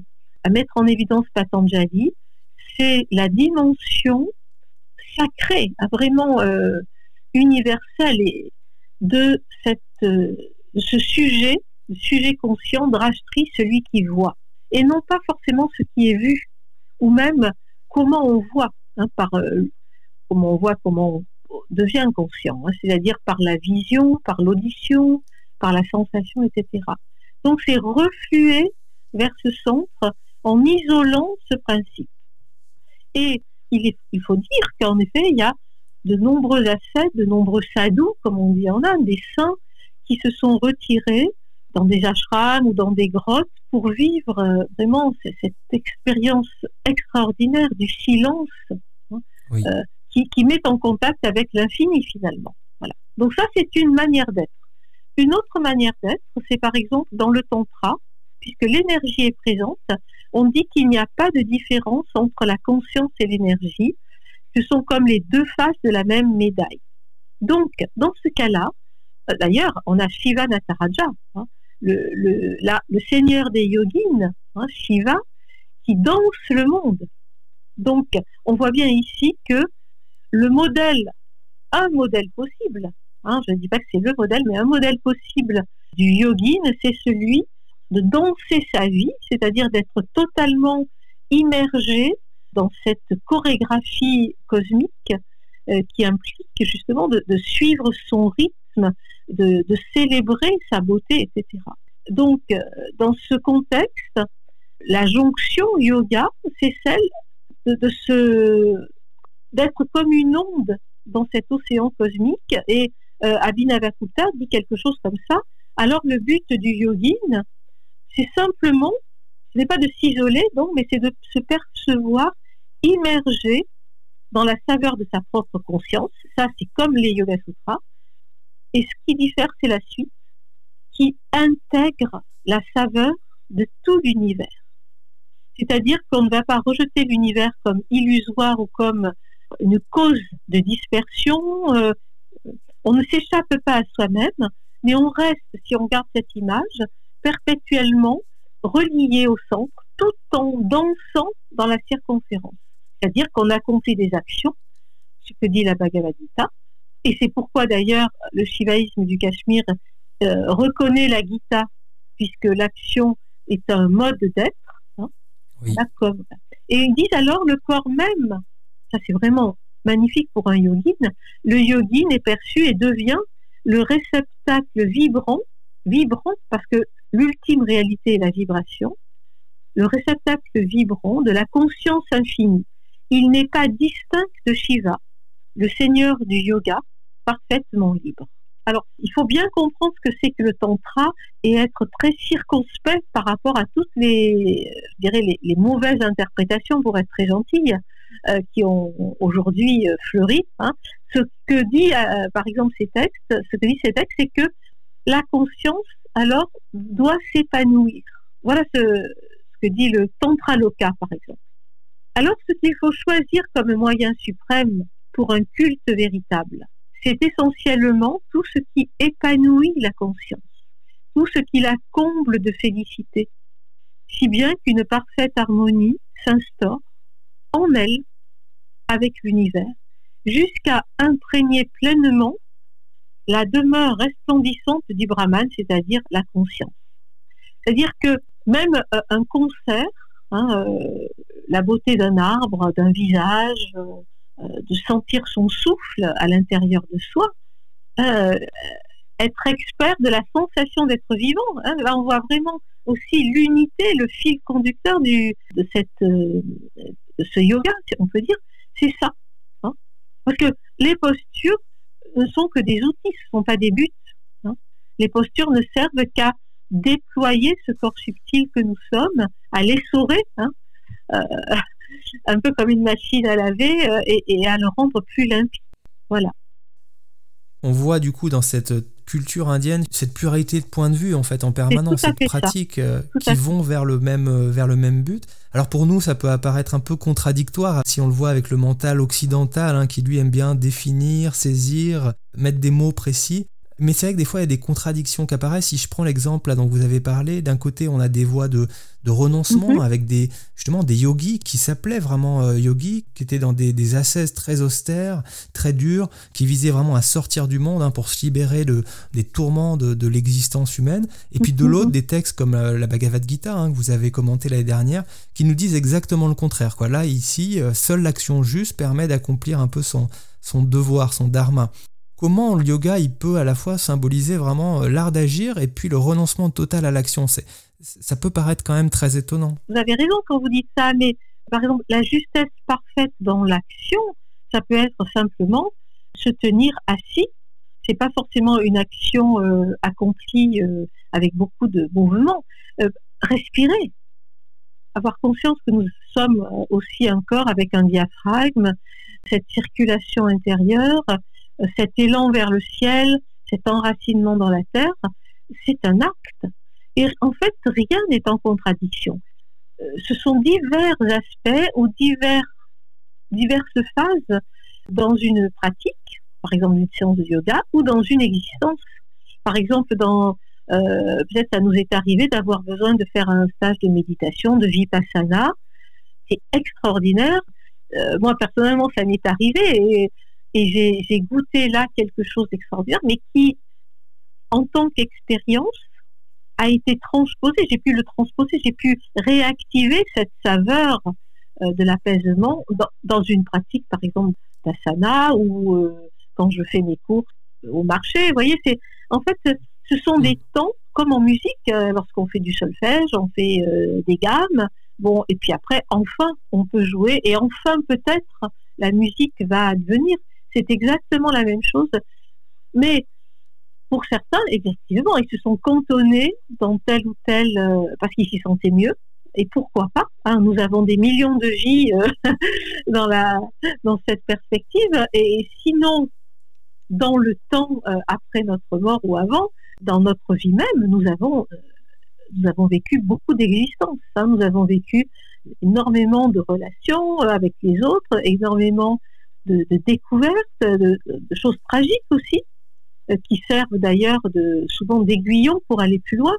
à mettre en évidence Patanjali, c'est la dimension sacrée, vraiment euh, universelle de cette, euh, ce sujet, sujet conscient, Drashtri, celui qui voit, et non pas forcément ce qui est vu, ou même comment on voit, hein, par euh, comment on voit, comment on devient conscient, hein, c'est-à-dire par la vision, par l'audition, par la sensation, etc. Donc c'est refluer vers ce centre en isolant ce principe. Et il, il faut dire qu'en effet, il y a de nombreux ascètes, de nombreux sadhus, comme on dit en Inde, des saints qui se sont retirés dans des ashrams ou dans des grottes pour vivre euh, vraiment cette expérience extraordinaire du silence hein, euh, qui, qui, met en contact avec l'infini finalement. Voilà. Donc ça, c'est une manière d'être. Une autre manière d'être, c'est par exemple dans le tantra, puisque l'énergie est présente, on dit qu'il n'y a pas de différence entre la conscience et l'énergie, ce sont comme les deux faces de la même médaille. Donc, dans ce cas-là, euh, d'ailleurs, on a Shiva Nataraja, hein, le, seigneur des yogines, hein, Shiva, qui danse le monde. Donc, on voit bien ici que le modèle, un modèle possible, hein, je ne dis pas que c'est le modèle, mais un modèle possible du yogine, c'est celui de danser sa vie, c'est-à-dire d'être totalement immergé dans cette chorégraphie cosmique euh, qui implique justement de, suivre son rythme, de, célébrer sa beauté, etc. Donc, euh, dans ce contexte, la jonction yoga, c'est celle de, se d'être comme une onde dans cet océan cosmique. Et euh, dit quelque chose comme ça. Alors, le but du yogin, c'est simplement, ce n'est pas de s'isoler, donc, mais c'est de se percevoir immergé dans la saveur de sa propre conscience. Ça, c'est comme les Yoga Sutras. Et ce qui diffère, c'est la suite, qui intègre la saveur de tout l'univers. C'est-à-dire qu'on ne va pas rejeter l'univers comme illusoire ou comme une cause de dispersion. Euh, on ne s'échappe pas à soi-même, mais on reste, si on garde cette image, perpétuellement relié au centre, tout en dansant dans la circonférence. C'est-à-dire qu'on accomplit des actions, ce que dit la Bhagavad Gita, et c'est pourquoi d'ailleurs le shivaïsme du Cachemire euh, reconnaît la Gita, puisque l'action est un mode d'être. Hein, et ils disent alors le corps même, ça c'est vraiment magnifique pour un yogin, le yogin est perçu et devient le réceptacle vibrant, vibrant parce que l'ultime réalité est la vibration, le réceptacle vibrant de la conscience infinie. Il n'est pas distinct de Shiva, le seigneur du yoga, parfaitement libre. Alors, il faut bien comprendre ce que c'est que le tantra et être très circonspect par rapport à toutes les, dirais, les, mauvaises interprétations, pour être très gentille, euh, qui ont aujourd'hui euh, fleuri. Hein. Ce que dit, euh, par exemple, ces textes, ce que dit ces textes, c'est que la conscience, alors, doit s'épanouir. Voilà ce, ce, que dit le Tantra Loka, par exemple. Alors, ce qu'il faut choisir comme moyen suprême pour un culte véritable, c'est essentiellement tout ce qui épanouit la conscience, tout ce qui la comble de félicité, si bien qu'une parfaite harmonie s'instaure en elle avec l'univers, jusqu'à imprégner pleinement la demeure resplendissante du Brahman, c'est-à-dire la conscience. C'est-à-dire que même euh, un concert, hein, euh, la beauté d'un arbre, d'un visage, euh, de sentir son souffle à l'intérieur de soi, être expert de la sensation d'être vivant. Hein. Là, on voit vraiment aussi l'unité, le fil conducteur du, de, cette, euh, ce yoga, on peut dire, c'est ça. Hein. Parce que les postures ne sont que des outils, ce ne sont pas des buts. Hein. Les postures ne servent qu'à déployer ce corps subtil que nous sommes, à l'essorer, euh, un peu comme une machine à laver, euh, et, et, à le rendre plus limpide. Voilà. On voit du coup dans cette culture indienne cette pluralité de points de vue en fait en permanence, cette pratique euh, qui vont vers le même euh, vers le même but. Alors pour nous, ça peut apparaître un peu contradictoire si on le voit avec le mental occidental hein, qui lui aime bien définir, saisir, mettre des mots précis. Mais c'est vrai que des fois, il y a des contradictions qui apparaissent. Si je prends l'exemple dont vous avez parlé, d'un côté, on a des voies de, de renoncement mhm. avec des, justement des yogis qui s'appelaient vraiment euh, yogis, qui étaient dans des, des ascèses très austères, très dures, qui visaient vraiment à sortir du monde hein, pour se libérer de, des tourments de, de l'existence humaine. Et puis de mhm. l'autre, des textes comme euh, la, Bhagavad Gita, hein, que vous avez commenté l'année dernière, qui nous disent exactement le contraire. Quoi. Là, ici, euh, seule l'action juste permet d'accomplir un peu son, son devoir, son dharma comment le yoga il peut à la fois symboliser vraiment euh, l'art d'agir et puis le renoncement total à l'action. C'est, ça peut paraître quand même très étonnant. Vous avez raison quand vous dites ça, mais par exemple, la justesse parfaite dans l'action, ça peut être simplement se tenir assis. C'est pas forcément une action euh, accomplie euh, avec beaucoup de mouvements. respirer, avoir conscience que nous sommes aussi un corps avec un diaphragme, cette circulation intérieure, cet élan vers le ciel, cet enracinement dans la terre, c'est un acte. Et en fait, rien n'est en contradiction. Euh, ce sont divers aspects ou divers, diverses phases dans une pratique, par exemple une séance de yoga, ou dans une existence. Par exemple, dans euh, peut-être ça nous est arrivé d'avoir besoin de faire un stage de méditation, de vipassana. C'est extraordinaire. Euh, moi personnellement, ça m'est arrivé et j'ai goûté là quelque chose d'extraordinaire, mais qui, en tant qu'expérience, a été transposé. J'ai pu le transposer, j'ai pu réactiver cette saveur euh, de l'apaisement dans, une pratique, par exemple, d'asana ou euh, quand je fais mes courses au marché. Vous voyez, c'est en fait, ce sont des temps comme en musique, euh, lorsqu'on fait du solfège, on fait des gammes. Bon, et puis après, enfin, on peut jouer et enfin, peut-être, la musique va advenir c'est exactement la même chose. Mais pour certains, effectivement, ils se sont cantonnés dans tel ou tel, euh, parce qu'ils s'y sentaient mieux. Et pourquoi pas hein, Nous avons des millions de vies euh, (laughs) dans, la, dans cette perspective. Et sinon, dans le temps euh, après notre mort ou avant, dans notre vie même, nous avons, nous avons vécu beaucoup d'existence. Hein. Nous avons vécu énormément de relations avec les autres, énormément de, découvertes, de, choses tragiques aussi, euh, qui servent d'ailleurs souvent d'aiguillon pour aller plus loin.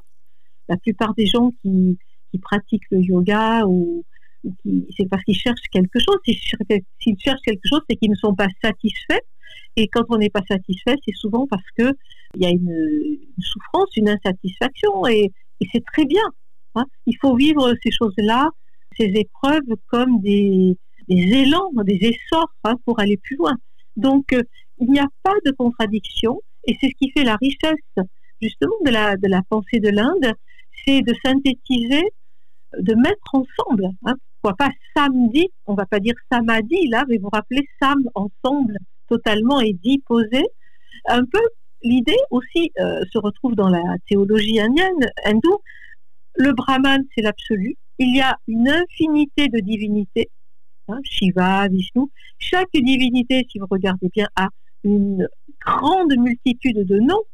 La plupart des gens qui, pratiquent le yoga ou, c'est parce qu'ils cherchent quelque chose. S'ils cherchent quelque chose, c'est qu'ils ne sont pas satisfaits. Et quand on n'est pas satisfait, c'est souvent parce que il y a une, souffrance, une insatisfaction, et, c'est très bien. Hein. Il faut vivre ces choses-là, ces épreuves comme des, des élans, des essors hein, pour aller plus loin. Donc, euh, il n'y a pas de contradiction et c'est ce qui fait la richesse justement de la, de la pensée de l'Inde, c'est de synthétiser, de mettre ensemble. Hein, pourquoi pas samedi, on va pas dire samadhi là, mais vous rappelez sam ensemble totalement et dit posé. Un peu l'idée aussi euh, se retrouve dans la théologie indienne, hindoue. Le brahman, c'est l'absolu. Il y a une infinité de divinités Hein, Shiva, Vishnu. Chaque divinité, si vous regardez bien, a une grande multitude de noms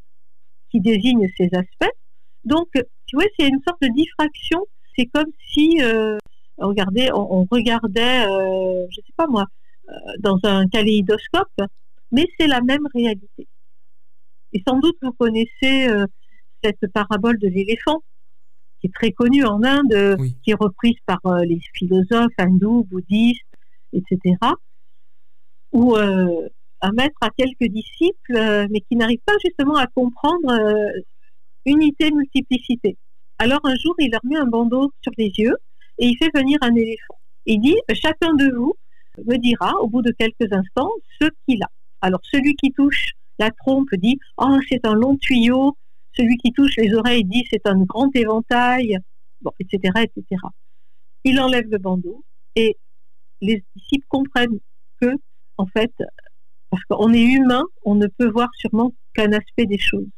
qui désignent ces aspects. Donc, tu vois, c'est une sorte de diffraction. C'est comme si, euh, regardez, on, regardait, euh, je sais pas moi, euh, dans un kaléidoscope, mais c'est la même réalité. Et sans doute vous connaissez cette parabole de l'éléphant qui est très connue en Inde, qui est reprise par euh, les philosophes hindous, bouddhistes, etc. Ou euh, un maître à quelques disciples, euh, mais qui n'arrive pas justement à comprendre unité, multiplicité. Alors un jour, il leur met un bandeau sur les yeux et il fait venir un éléphant. Il dit, chacun de vous me dira au bout de quelques instants ce qu'il a. Alors celui qui touche la trompe dit, oh c'est un long tuyau, Celui qui touche les oreilles dit c'est un grand éventail, etc., etc. Il enlève le bandeau et les disciples comprennent que, en fait, parce qu'on est humain, on ne peut voir sûrement qu'un aspect des choses.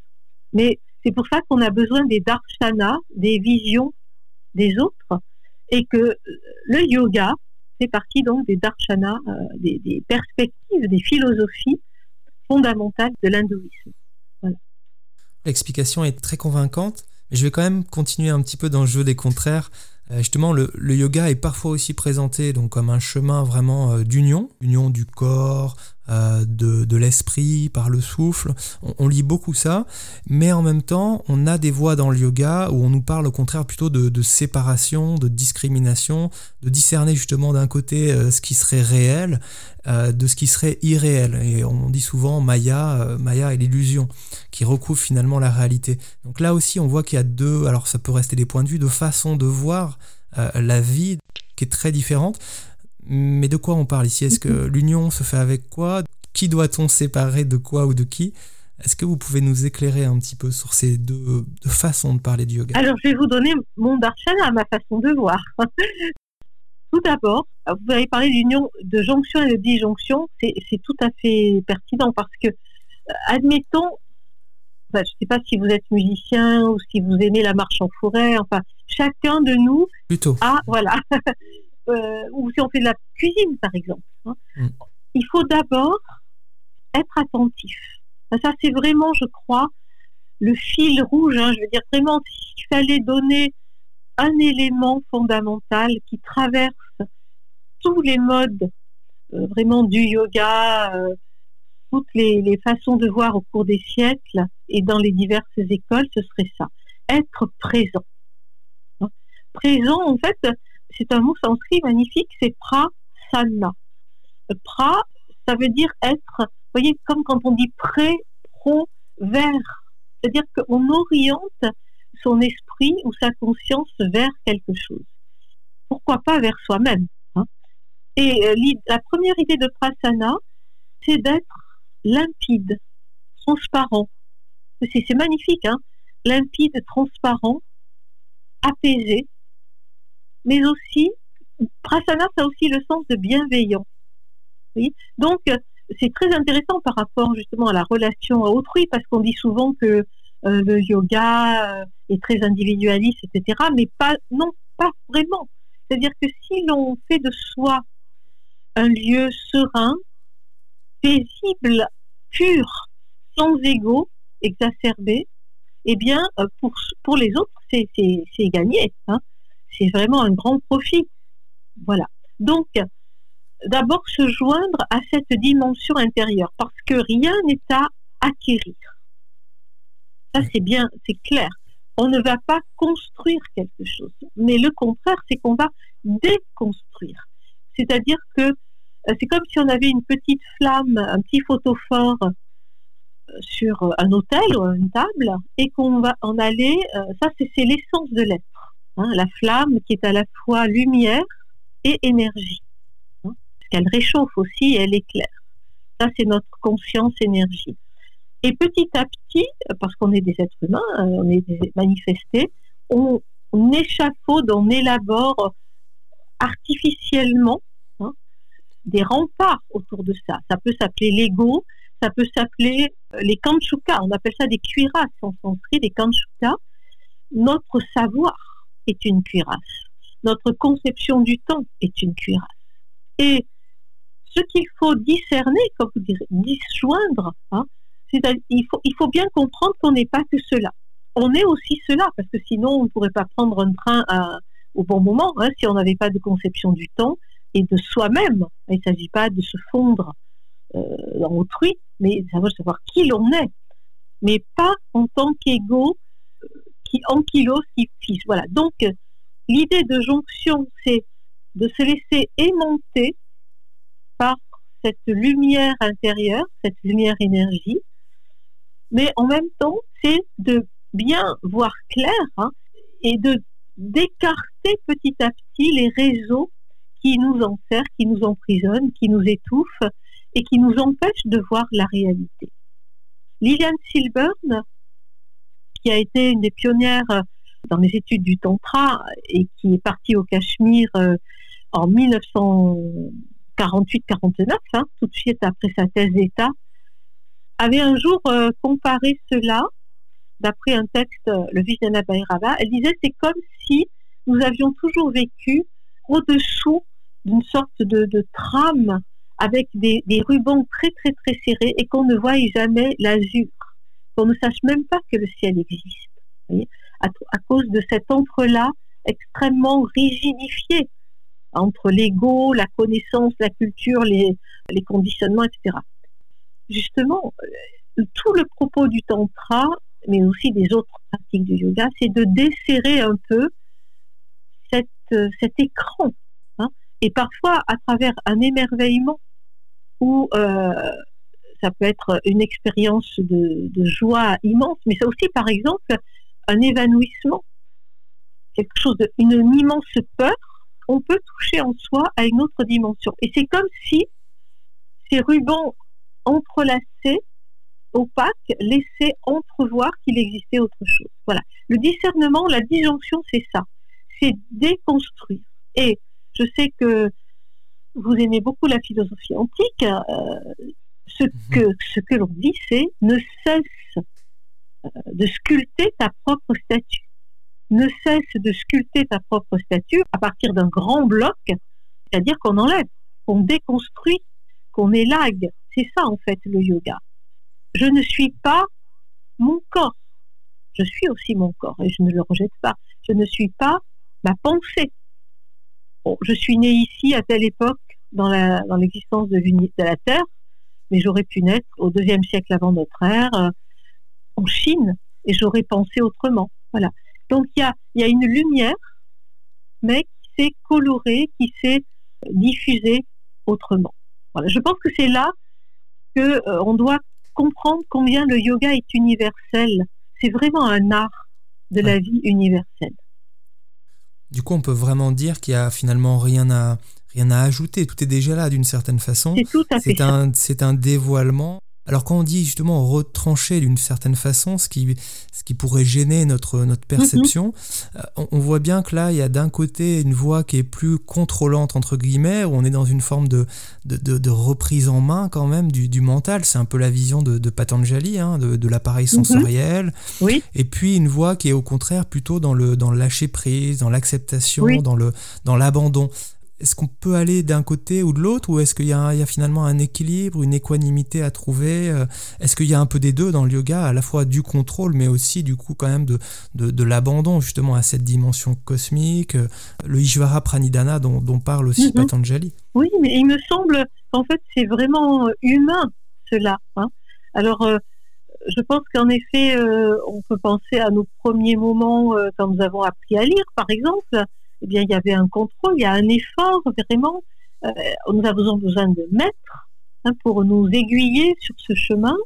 Mais c'est pour ça qu'on a besoin des darshanas, des visions des autres, et que le yoga fait partie donc des darshanas, euh, des, perspectives, des philosophies fondamentales de l'hindouisme. L'explication est très convaincante, mais je vais quand même continuer un petit peu dans le jeu des contraires. Euh, justement, le, yoga est parfois aussi présenté donc comme un chemin vraiment euh, d'union, union du corps, euh, de, l'esprit, par le souffle. On, lit beaucoup ça, mais en même temps, on a des voix dans le yoga où on nous parle au contraire plutôt de, séparation, de discrimination, de discerner justement d'un côté euh, ce qui serait réel, euh, de ce qui serait irréel. Et on dit souvent Maya, Maya est l'illusion qui recouvre finalement la réalité. Donc là aussi, on voit qu'il y a deux, alors ça peut rester des points de vue, de façons de voir la vie qui est très différente. Mais de quoi on parle ici? Est-ce que mhm. l'union se fait avec quoi? Qui doit-on séparer de quoi ou de qui? Est-ce que vous pouvez nous éclairer un petit peu sur ces deux, façons de parler du yoga? Alors, je vais vous donner mon darshana, ma façon de voir. (laughs) tout d'abord, vous avez parlé d'union, de jonction et de disjonction. C'est tout à fait pertinent parce que, euh, admettons, je ne sais pas si vous êtes musicien ou si vous aimez la marche en forêt, enfin, chacun de nous Plutôt. a, voilà, (laughs) ou si on fait de la cuisine, par exemple. Hein. Mm. Il faut d'abord être attentif. Ça, c'est vraiment, je crois, le fil rouge. Hein. je veux dire, vraiment, s'il fallait donner un élément fondamental qui traverse tous les modes euh, vraiment du yoga, euh, toutes les, les, façons de voir au cours des siècles et dans les diverses écoles, ce serait ça. Être présent. Hein. Présent, en fait, c'est un mot sanskrit magnifique, c'est prasana. Pra, ça veut dire être, vous voyez, comme quand on dit pré, pro, vers. C'est-à-dire qu'on oriente son esprit ou sa conscience vers quelque chose. Pourquoi pas vers soi-même hein. Et euh, la première idée de prasana, c'est d'être limpide, transparent. C'est magnifique, hein limpide, transparent, apaisé, mais aussi, prasana, ça a aussi le sens de bienveillant. Donc, c'est très intéressant par rapport justement à la relation à autrui, parce qu'on dit souvent que euh, le yoga euh, est très individualiste, etc. Mais pas, non, pas vraiment. C'est-à-dire que si l'on fait de soi un lieu serein, paisible, pur, sans ego exacerbé, eh bien, euh, pour, pour les autres, c'est gagné. Hein c'est vraiment un grand profit. Voilà. Donc, d'abord se joindre à cette dimension intérieure, parce que rien n'est à acquérir. Ça, c'est bien, c'est clair. On ne va pas construire quelque chose, mais le contraire, c'est qu'on va déconstruire. C'est-à-dire que euh, c'est comme si on avait une petite flamme, un petit photophore euh, sur un hôtel ou une table, et qu'on va en aller, euh, ça c'est l'essence de l'être. Hein, la flamme qui est à la fois lumière et énergie. Hein, parce qu'elle réchauffe aussi et elle éclaire. Ça, c'est notre conscience énergie. Et petit à petit, parce qu'on est des êtres humains, euh, on est manifestés, on, échafaude, on élabore artificiellement hein, des remparts autour de ça. Ça peut s'appeler l'ego, ça peut s'appeler euh, les kanchukas, on appelle ça des cuirasses en sanskrit, des kanchukas. Notre savoir, est une cuirasse. Notre conception du temps est une cuirasse. Et ce qu'il faut discerner, comme vous direz, disjoindre, hein, il, faut, bien comprendre qu'on n'est pas que cela. On est aussi cela, parce que sinon on ne pourrait pas prendre un train au bon moment hein, si on n'avait pas de conception du temps et de soi-même. Il ne s'agit pas de se fondre euh, dans autrui, mais de savoir qui l'on est, mais pas en tant qu'ego qui ankylose, qui fiche. Voilà. Donc, l'idée de jonction, c'est de se laisser aimanter par cette lumière intérieure, cette lumière énergie, mais en même temps, c'est de bien voir clair hein, et de d'écarter petit à petit les réseaux qui nous enserrent, qui nous emprisonnent, qui nous étouffent et qui nous empêchent de voir la réalité. Liliane Silburn qui a été une des pionnières dans les études du tantra et qui est partie au Cachemire en 1948-49, hein, tout de suite après sa thèse d'État, avait un jour comparé cela d'après un texte, le Vijnana Bhairava, elle disait c'est comme si nous avions toujours vécu au-dessous d'une sorte de, trame avec des, rubans très très très serrés et qu'on ne voie jamais l'azur, qu'on ne sache même pas que le ciel existe, à, cause de cet entre-là extrêmement rigidifié entre l'ego, la connaissance, la culture, les, conditionnements, etc. Justement, euh, tout le propos du tantra, mais aussi des autres pratiques du yoga, c'est de desserrer un peu euh, cet écran. Hein, et parfois, à travers un émerveillement ou ça peut être une expérience de, joie immense, mais c'est aussi, par exemple, un évanouissement, quelque chose, une, immense peur. On peut toucher en soi à une autre dimension. Et c'est comme si ces rubans entrelacés, opaques, laissaient entrevoir qu'il existait autre chose. Voilà. Le discernement, la disjonction, c'est ça c'est déconstruire. Et je sais que vous aimez beaucoup la philosophie antique. Euh, ce mhm. que, ce que l'on dit, c'est ne cesse euh, de sculpter ta propre statue. Ne cesse de sculpter ta propre statue à partir d'un grand bloc, c'est-à-dire qu'on enlève, qu'on déconstruit, qu'on élague. C'est ça en fait le yoga. Je ne suis pas mon corps. Je suis aussi mon corps et je ne le rejette pas. Je ne suis pas ma pensée. je suis né ici à telle époque dans l'existence de, de, la Terre, mais j'aurais pu naître au deuxième siècle avant notre ère euh, en Chine et j'aurais pensé autrement. Voilà. Donc il y a, y a, une lumière, mais qui s'est colorée, qui s'est diffusée autrement. Voilà. Je pense que c'est là que euh, on doit comprendre combien le yoga est universel. C'est vraiment un art de la vie universelle. Du coup, on peut vraiment dire qu'il n'y a finalement rien à, rien à ajouter. Tout est déjà là d'une certaine façon. C'est un, c'est un dévoilement alors quand on dit justement retrancher d'une certaine façon, ce qui, ce qui pourrait gêner notre, notre perception, euh, on, voit bien que là, il y a d'un côté une voix qui est plus contrôlante, entre guillemets, où on est dans une forme de, de, reprise en main quand même du, du mental. C'est un peu la vision de, de Patanjali, hein, de, l'appareil mhm. sensoriel. Oui. Et puis une voix qui est au contraire plutôt dans le, dans le lâcher prise, dans l'acceptation, dans, le, dans l'abandon est-ce qu'on peut aller d'un côté ou de l'autre ou est-ce qu'il y, a finalement un équilibre, une équanimité à trouver euh, Est-ce qu'il y a un peu des deux dans le yoga, à la fois du contrôle mais aussi du coup quand même de, de, l'abandon justement à cette dimension cosmique, euh, le Ishvara Pranidhana dont, parle aussi mhm. Patanjali Oui, mais il me semble qu'en fait c'est vraiment euh, humain cela. Hein. Alors je pense qu'en effet on peut penser à nos premiers moments quand nous avons appris à lire par exemple eh bien, il y avait un contrôle, il y a un effort vraiment. Euh, nous avons besoin de maîtres hein, pour nous aiguiller sur ce chemin,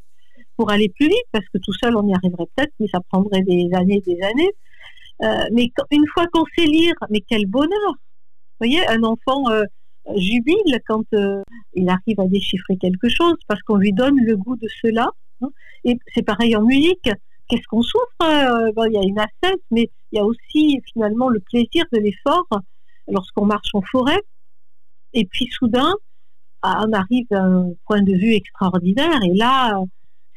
pour aller plus vite, parce que tout seul, on y arriverait peut-être, mais ça prendrait des années et des années. Euh, mais une fois qu'on sait lire, mais quel bonheur Vous voyez, un enfant euh, jubile quand il arrive à déchiffrer quelque chose, parce qu'on lui donne le goût de cela. Hein. Et c'est pareil en musique qu'est-ce qu'on souffre? Il y a une assesse, mais il y a aussi finalement le plaisir de l'effort lorsqu'on marche en forêt. Et puis soudain, ah, on arrive à un point de vue extraordinaire. Et là,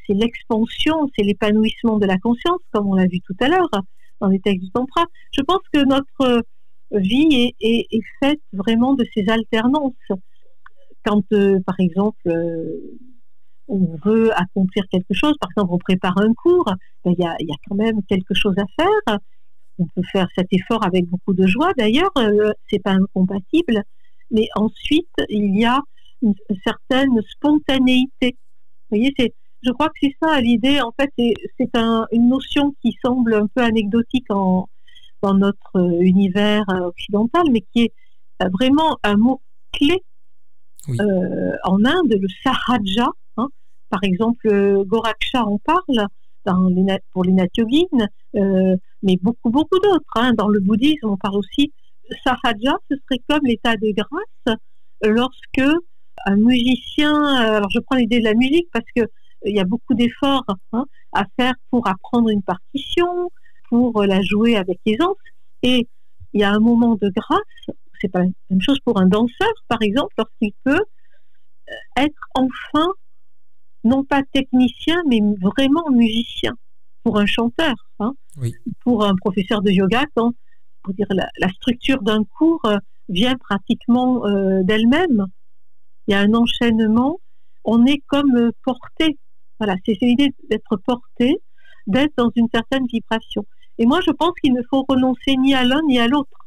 c'est l'expansion, c'est l'épanouissement de la conscience, comme on l'a vu tout à l'heure dans les textes du Tantra. Je pense que notre vie est, faite vraiment de ces alternances. Quand, euh, par exemple, euh, on veut accomplir quelque chose, par exemple on prépare un cours, ben, il y, a, quand même quelque chose à faire. On peut faire cet effort avec beaucoup de joie. D'ailleurs, euh, c'est pas incompatible. Mais ensuite, il y a une, certaine spontanéité. Vous voyez, c'est, je crois que c'est ça l'idée. En fait, c'est, une notion qui semble un peu anecdotique en, dans notre univers occidental, mais qui est vraiment un mot clé euh, en Inde, le sahaja, par exemple, euh, Goraksha en parle dans les, pour les Natyogin, euh, mais beaucoup, beaucoup d'autres. Hein. Dans le bouddhisme, on parle aussi Sahaja, ce serait comme l'état de grâce lorsque un musicien, alors je prends l'idée de la musique parce que il y a beaucoup d'efforts hein, à faire pour apprendre une partition, pour la jouer avec aisance. Et il y a un moment de grâce, c'est pas la même chose pour un danseur, par exemple, lorsqu'il peut euh, être enfin, non pas technicien, mais vraiment musicien. Pour un chanteur, hein, pour un professeur de yoga, quand pour dire, la, structure d'un cours euh, vient pratiquement euh, d'elle-même. Il y a un enchaînement, on est comme porté. Voilà, c'est l'idée d'être porté, d'être dans une certaine vibration. Et moi, je pense qu'il ne faut renoncer ni à l'un ni à l'autre.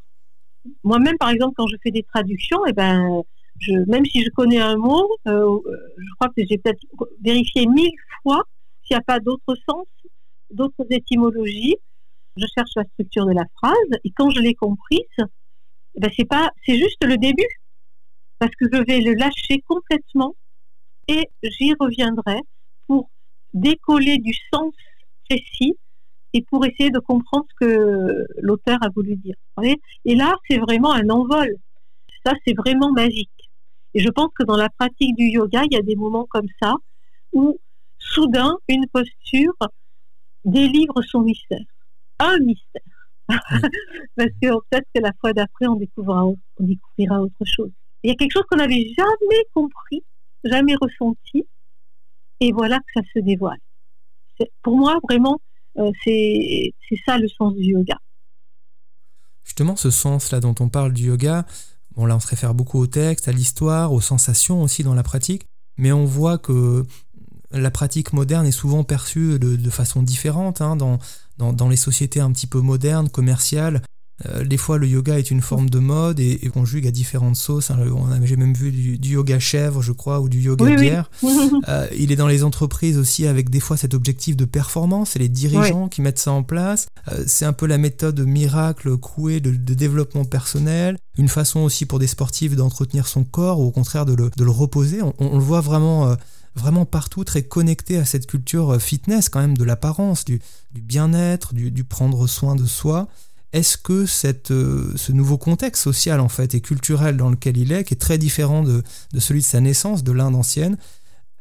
Moi-même, par exemple, quand je fais des traductions, eh ben, je, même si je connais un mot, euh, je crois que j'ai peut-être vérifié mille fois s'il n'y a pas d'autres sens, d'autres étymologies. Je cherche la structure de la phrase et quand je l'ai comprise, ben c'est pas, c'est juste le début, parce que je vais le lâcher complètement et j'y reviendrai pour décoller du sens précis et pour essayer de comprendre ce que l'auteur a voulu dire. Et là, c'est vraiment un envol. Ça, c'est vraiment magique. Et je pense que dans la pratique du yoga, il y a des moments comme ça où soudain, une posture délivre son mystère. Un mystère. (laughs) Parce que peut-être que la fois d'après, on découvrira, on découvrira autre chose. Il y a quelque chose qu'on n'avait jamais compris, jamais ressenti, et voilà que ça se dévoile. Pour moi, vraiment, euh, c'est ça le sens du yoga. Justement, ce sens-là dont on parle du yoga, bon là on se réfère beaucoup au texte, à l'histoire, aux sensations aussi dans la pratique, mais on voit que la pratique moderne est souvent perçue de, façon différente hein, dans, dans, les sociétés un petit peu modernes, commerciales. Euh, des fois, le yoga est une forme de mode et, conjugue à différentes sauces. Hein. J'ai même vu du, yoga chèvre, je crois, ou du yoga bière. (laughs) Euh, il est dans les entreprises aussi avec des fois cet objectif de performance. C'est les dirigeants qui mettent ça en place. Euh, c'est un peu la méthode miracle, crouée de, développement personnel. Une façon aussi pour des sportifs d'entretenir son corps ou au contraire de le, de le reposer. On, le voit vraiment vraiment partout, très connecté à cette culture fitness quand même, de l'apparence, du, du bien-être, du, du, prendre soin de soi. Est-ce que cette, euh, ce nouveau contexte social en fait et culturel dans lequel il est, qui est très différent de, celui de sa naissance, de l'Inde ancienne,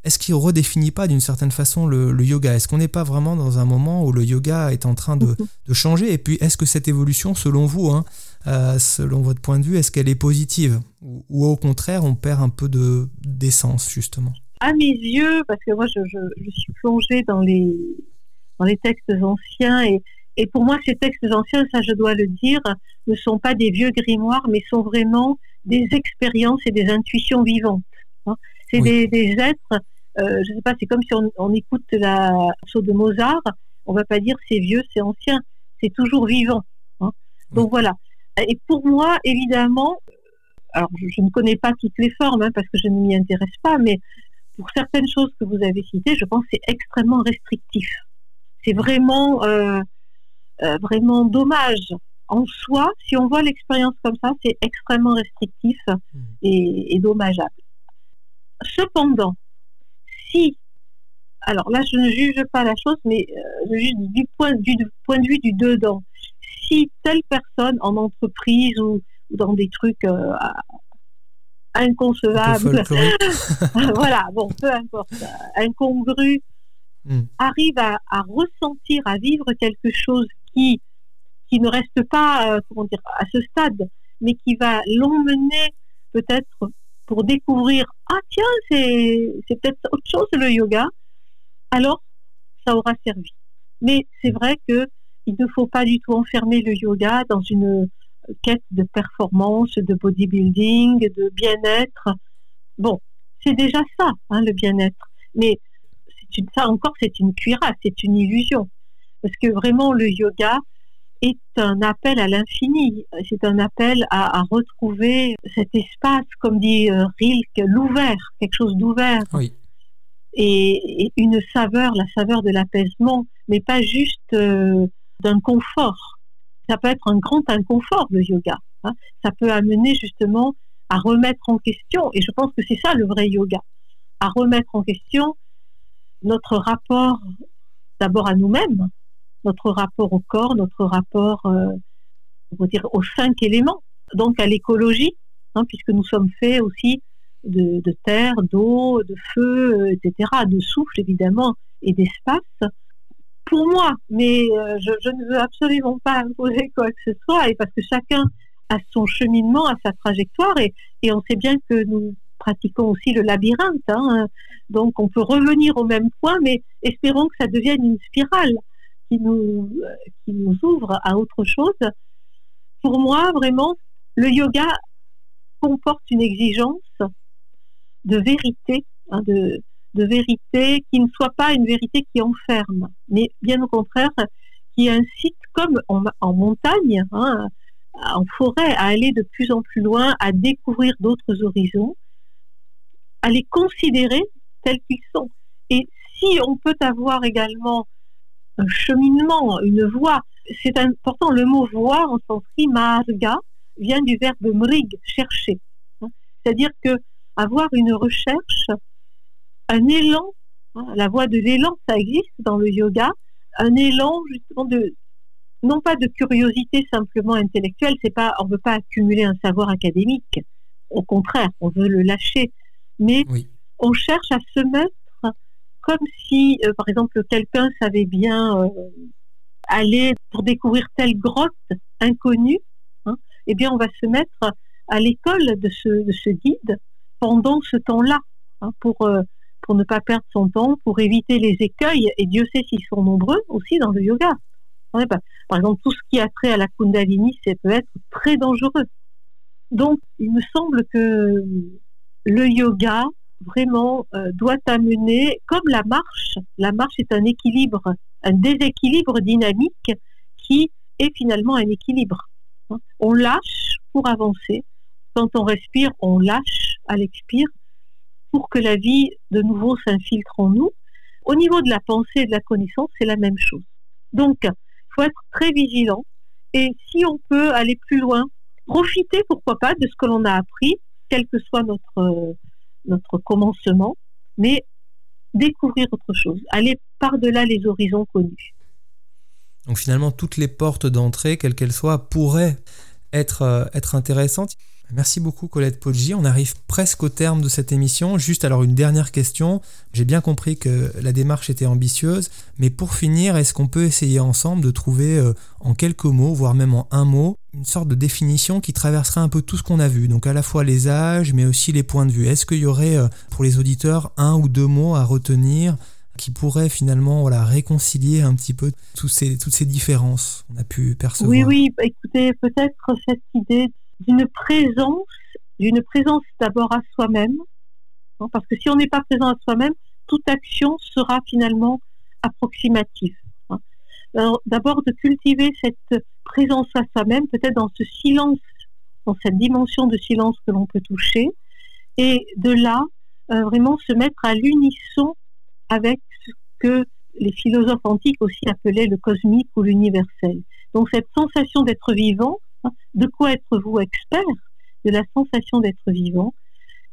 est-ce qu'il redéfinit pas d'une certaine façon le, yoga? Est-ce qu'on n'est pas vraiment dans un moment où le yoga est en train de, changer? Et puis, est-ce que cette évolution, selon vous, hein, euh, selon votre point de vue, est-ce qu'elle est positive? Ou, au contraire, on perd un peu de d'essence justement? À mes yeux, parce que moi, je, je, suis plongée dans les dans les textes anciens et, et pour moi, ces textes anciens, ça je dois le dire, ne sont pas des vieux grimoires, mais sont vraiment des expériences et des intuitions vivantes. Hein. C'est des, êtres, euh, je sais pas, c'est comme si on, écoute la morceau de Mozart, on va pas dire c'est vieux, c'est ancien, c'est toujours vivant. Hein. Donc voilà. Et pour moi, évidemment, alors je, ne connais pas toutes les formes hein, parce que je ne m'y intéresse pas, mais pour certaines choses que vous avez citées, je pense que c'est extrêmement restrictif. C'est vraiment euh, euh, vraiment dommage. En soi, si on voit l'expérience comme ça, c'est extrêmement restrictif hmm. et, dommageable. Cependant, si, alors là, je ne juge pas la chose, mais euh, je juge du point, du point de vue du dedans. Si telle personne en entreprise ou, dans des trucs euh, inconcevables, (laughs) voilà, bon, peu importe, incongru, hmm. arrive à, ressentir, à vivre quelque chose qui, qui ne reste pas euh, comment dire, à ce stade, mais qui va l'emmener peut-être pour découvrir ah tiens c'est c'est peut-être autre chose le yoga. Alors ça aura servi. Mais c'est vrai que il ne faut pas du tout enfermer le yoga dans une quête de performance de bodybuilding de bien-être. Bon c'est déjà ça hein, le bien-être. Mais une, ça encore c'est une cuirasse c'est une illusion. Parce que vraiment le yoga est un appel à l'infini, c'est un appel à, retrouver cet espace, comme dit euh, Rilke, l'ouvert, quelque chose d'ouvert. Et, une saveur, la saveur de l'apaisement, mais pas juste euh, d'un confort. Ça peut être un grand inconfort, le yoga. Hein. Ça peut amener justement à remettre en question, et je pense que c'est ça le vrai yoga, à remettre en question notre rapport d'abord à nous-mêmes, notre rapport au corps, notre rapport euh, on dire, aux cinq éléments, donc à l'écologie, hein, puisque nous sommes faits aussi de, terre, d'eau, de feu, etc., de souffle évidemment et d'espace. Pour moi, mais je, ne veux absolument pas imposer quoi que ce soit, et parce que chacun a son cheminement, a sa trajectoire, et, et on sait bien que nous pratiquons aussi le labyrinthe. Hein. Donc on peut revenir au même point, mais espérons que ça devienne une spirale qui nous, euh, qui nous ouvre à autre chose. Pour moi, vraiment, le yoga comporte une exigence de vérité, hein, de, de vérité qui ne soit pas une vérité qui enferme, mais bien au contraire, qui incite, comme en, montagne, hein, en forêt, à aller de plus en plus loin, à découvrir d'autres horizons, à les considérer tels qu'ils sont. Et si on peut avoir également un cheminement, une voie, c'est important, le mot voie en sanskrit, marga, vient du verbe mrig, chercher. C'est-à-dire que avoir une recherche, un élan, hein, la voie de l'élan, ça existe dans le yoga, un élan justement de, non pas de curiosité simplement intellectuelle, c'est pas, on ne veut pas accumuler un savoir académique. Au contraire, on veut le lâcher. Mais on cherche à se mettre comme si, euh, par exemple, quelqu'un savait bien euh, aller pour découvrir telle grotte inconnue, hein, eh bien, on va se mettre à l'école de ce, guide pendant ce temps-là, hein, pour, euh, pour ne pas perdre son temps, pour éviter les écueils, et Dieu sait s'ils sont nombreux aussi dans le yoga. Par exemple, tout ce qui a trait à la Kundalini, ça peut être très dangereux. Donc, il me semble que le yoga vraiment euh, doit amener, comme la marche, la marche est un équilibre, un déséquilibre dynamique qui est finalement un équilibre. On lâche pour avancer. Quand on respire, on lâche à l'expire pour que la vie de nouveau s'infiltre en nous. Au niveau de la pensée et de la connaissance, c'est la même chose. Donc, il faut être très vigilant. Et si on peut aller plus loin, profiter, pourquoi pas, de ce que l'on a appris quel que soit notre, notre commencement, mais découvrir autre chose, aller par-delà les horizons connus. Donc finalement, toutes les portes d'entrée, quelles qu'elles soient, pourraient être, euh, être intéressantes. Merci beaucoup Colette Poggi. On arrive presque au terme de cette émission. Juste alors une dernière question. J'ai bien compris que la démarche était ambitieuse, mais pour finir, est-ce qu'on peut essayer ensemble de trouver euh, en quelques mots, voire même en un mot, une sorte de définition qui traverserait un peu tout ce qu'on a vu, donc à la fois les âges, mais aussi les points de vue. Est-ce qu'il y aurait euh, pour les auditeurs un ou deux mots à retenir qui pourraient finalement voilà, réconcilier un petit peu toutes ces, toutes ces différences qu'on a pu percevoir? Oui, oui, bah, écoutez, peut-être cette idée d'une présence, d'une présence d'abord à soi-même, hein, parce que si on n'est pas présent à soi-même, toute action sera finalement approximative. Hein. D'abord de cultiver cette présence à soi-même, peut-être dans ce silence, dans cette dimension de silence que l'on peut toucher, et de là euh, vraiment se mettre à l'unisson avec ce que les philosophes antiques aussi appelaient le cosmique ou l'universel. Donc cette sensation d'être vivant, de quoi être-vous expert de la sensation d'être vivant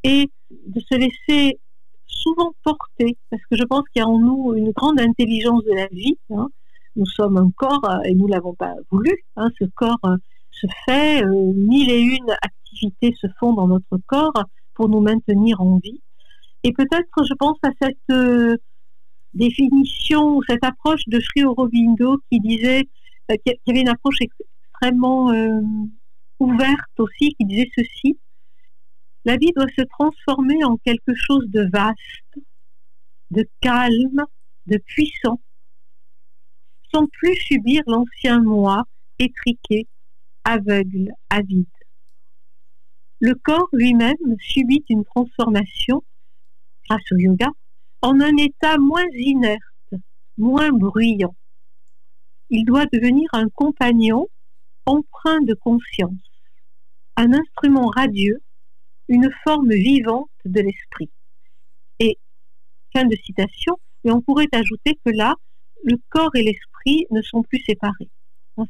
et de se laisser souvent porter, parce que je pense qu'il y a en nous une grande intelligence de la vie. Hein. Nous sommes un corps euh, et nous l'avons pas voulu. Hein. Ce corps euh, se fait, euh, mille et une activités se font dans notre corps pour nous maintenir en vie. Et peut-être, je pense à cette définition, cette approche de Sri Aurobindo qui disait qu'il y avait une approche euh, ouverte aussi, qui disait ceci. La vie doit se transformer en quelque chose de vaste, de calme, de puissant, sans plus subir l'ancien moi étriqué, aveugle, avide. Le corps lui-même subit une transformation, grâce au yoga, en un état moins inerte, moins bruyant. Il doit devenir un compagnon empreint de conscience, un instrument radieux, une forme vivante de l'esprit. Et, fin de citation, et on pourrait ajouter que là, le corps et l'esprit ne sont plus séparés.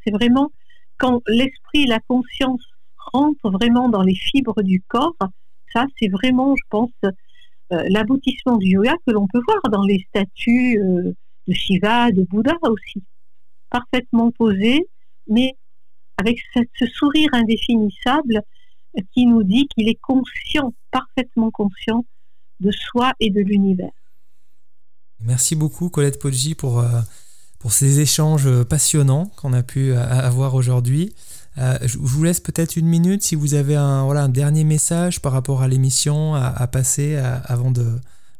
C'est vraiment quand l'esprit et la conscience rentrent vraiment dans les fibres du corps, ça c'est vraiment, je pense, euh, l'aboutissement du yoga que l'on peut voir dans les statues euh, de Shiva, de Bouddha aussi, parfaitement posées, mais avec ce sourire indéfinissable qui nous dit qu'il est conscient, parfaitement conscient de soi et de l'univers. Merci beaucoup Colette Poggi pour, euh, pour ces échanges passionnants qu'on a pu euh, avoir aujourd'hui. Euh, je vous laisse peut-être une minute si vous avez un, voilà, un dernier message par rapport à l'émission à, passer avant de,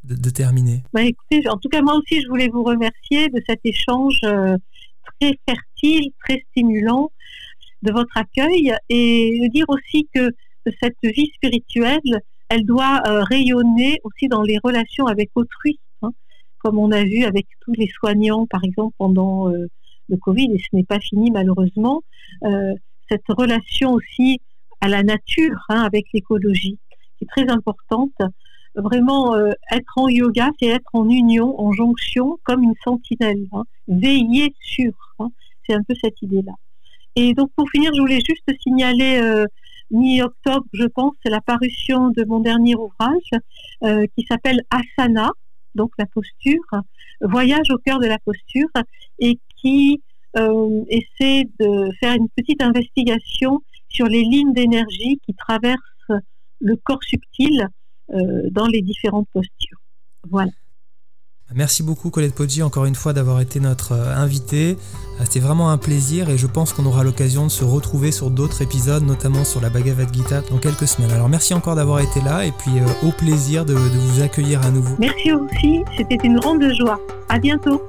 de, terminer. Bah, écoutez, en tout cas, moi aussi, je voulais vous remercier de cet échange très fertile, très stimulant de votre accueil et dire aussi que cette vie spirituelle, elle doit rayonner aussi dans les relations avec autrui comme on a vu avec tous les soignants, par exemple, pendant euh, le Covid, et ce n'est pas fini malheureusement, euh, cette relation aussi à la nature, hein, avec l'écologie, qui est très importante. Vraiment, euh, être en yoga, c'est être en union, en jonction, comme une sentinelle, hein, veiller sur. Hein. c'est un peu cette idée-là. Et donc, pour finir, je voulais juste signaler mi-octobre, je pense, la parution de mon dernier ouvrage qui s'appelle Asana, donc la posture, voyage au cœur de la posture et qui euh, essaie de faire une petite investigation sur les lignes d'énergie qui traversent le corps subtil euh, dans les différentes postures. Voilà. Merci beaucoup Colette Poggi encore une fois d'avoir été notre euh, invitée. Euh, c'était vraiment un plaisir et je pense qu'on aura l'occasion de se retrouver sur d'autres épisodes, notamment sur la Bhagavad Gita dans quelques semaines. Alors merci encore d'avoir été là et puis euh, au plaisir de, vous accueillir à nouveau. Merci aussi, c'était une grande joie. À bientôt.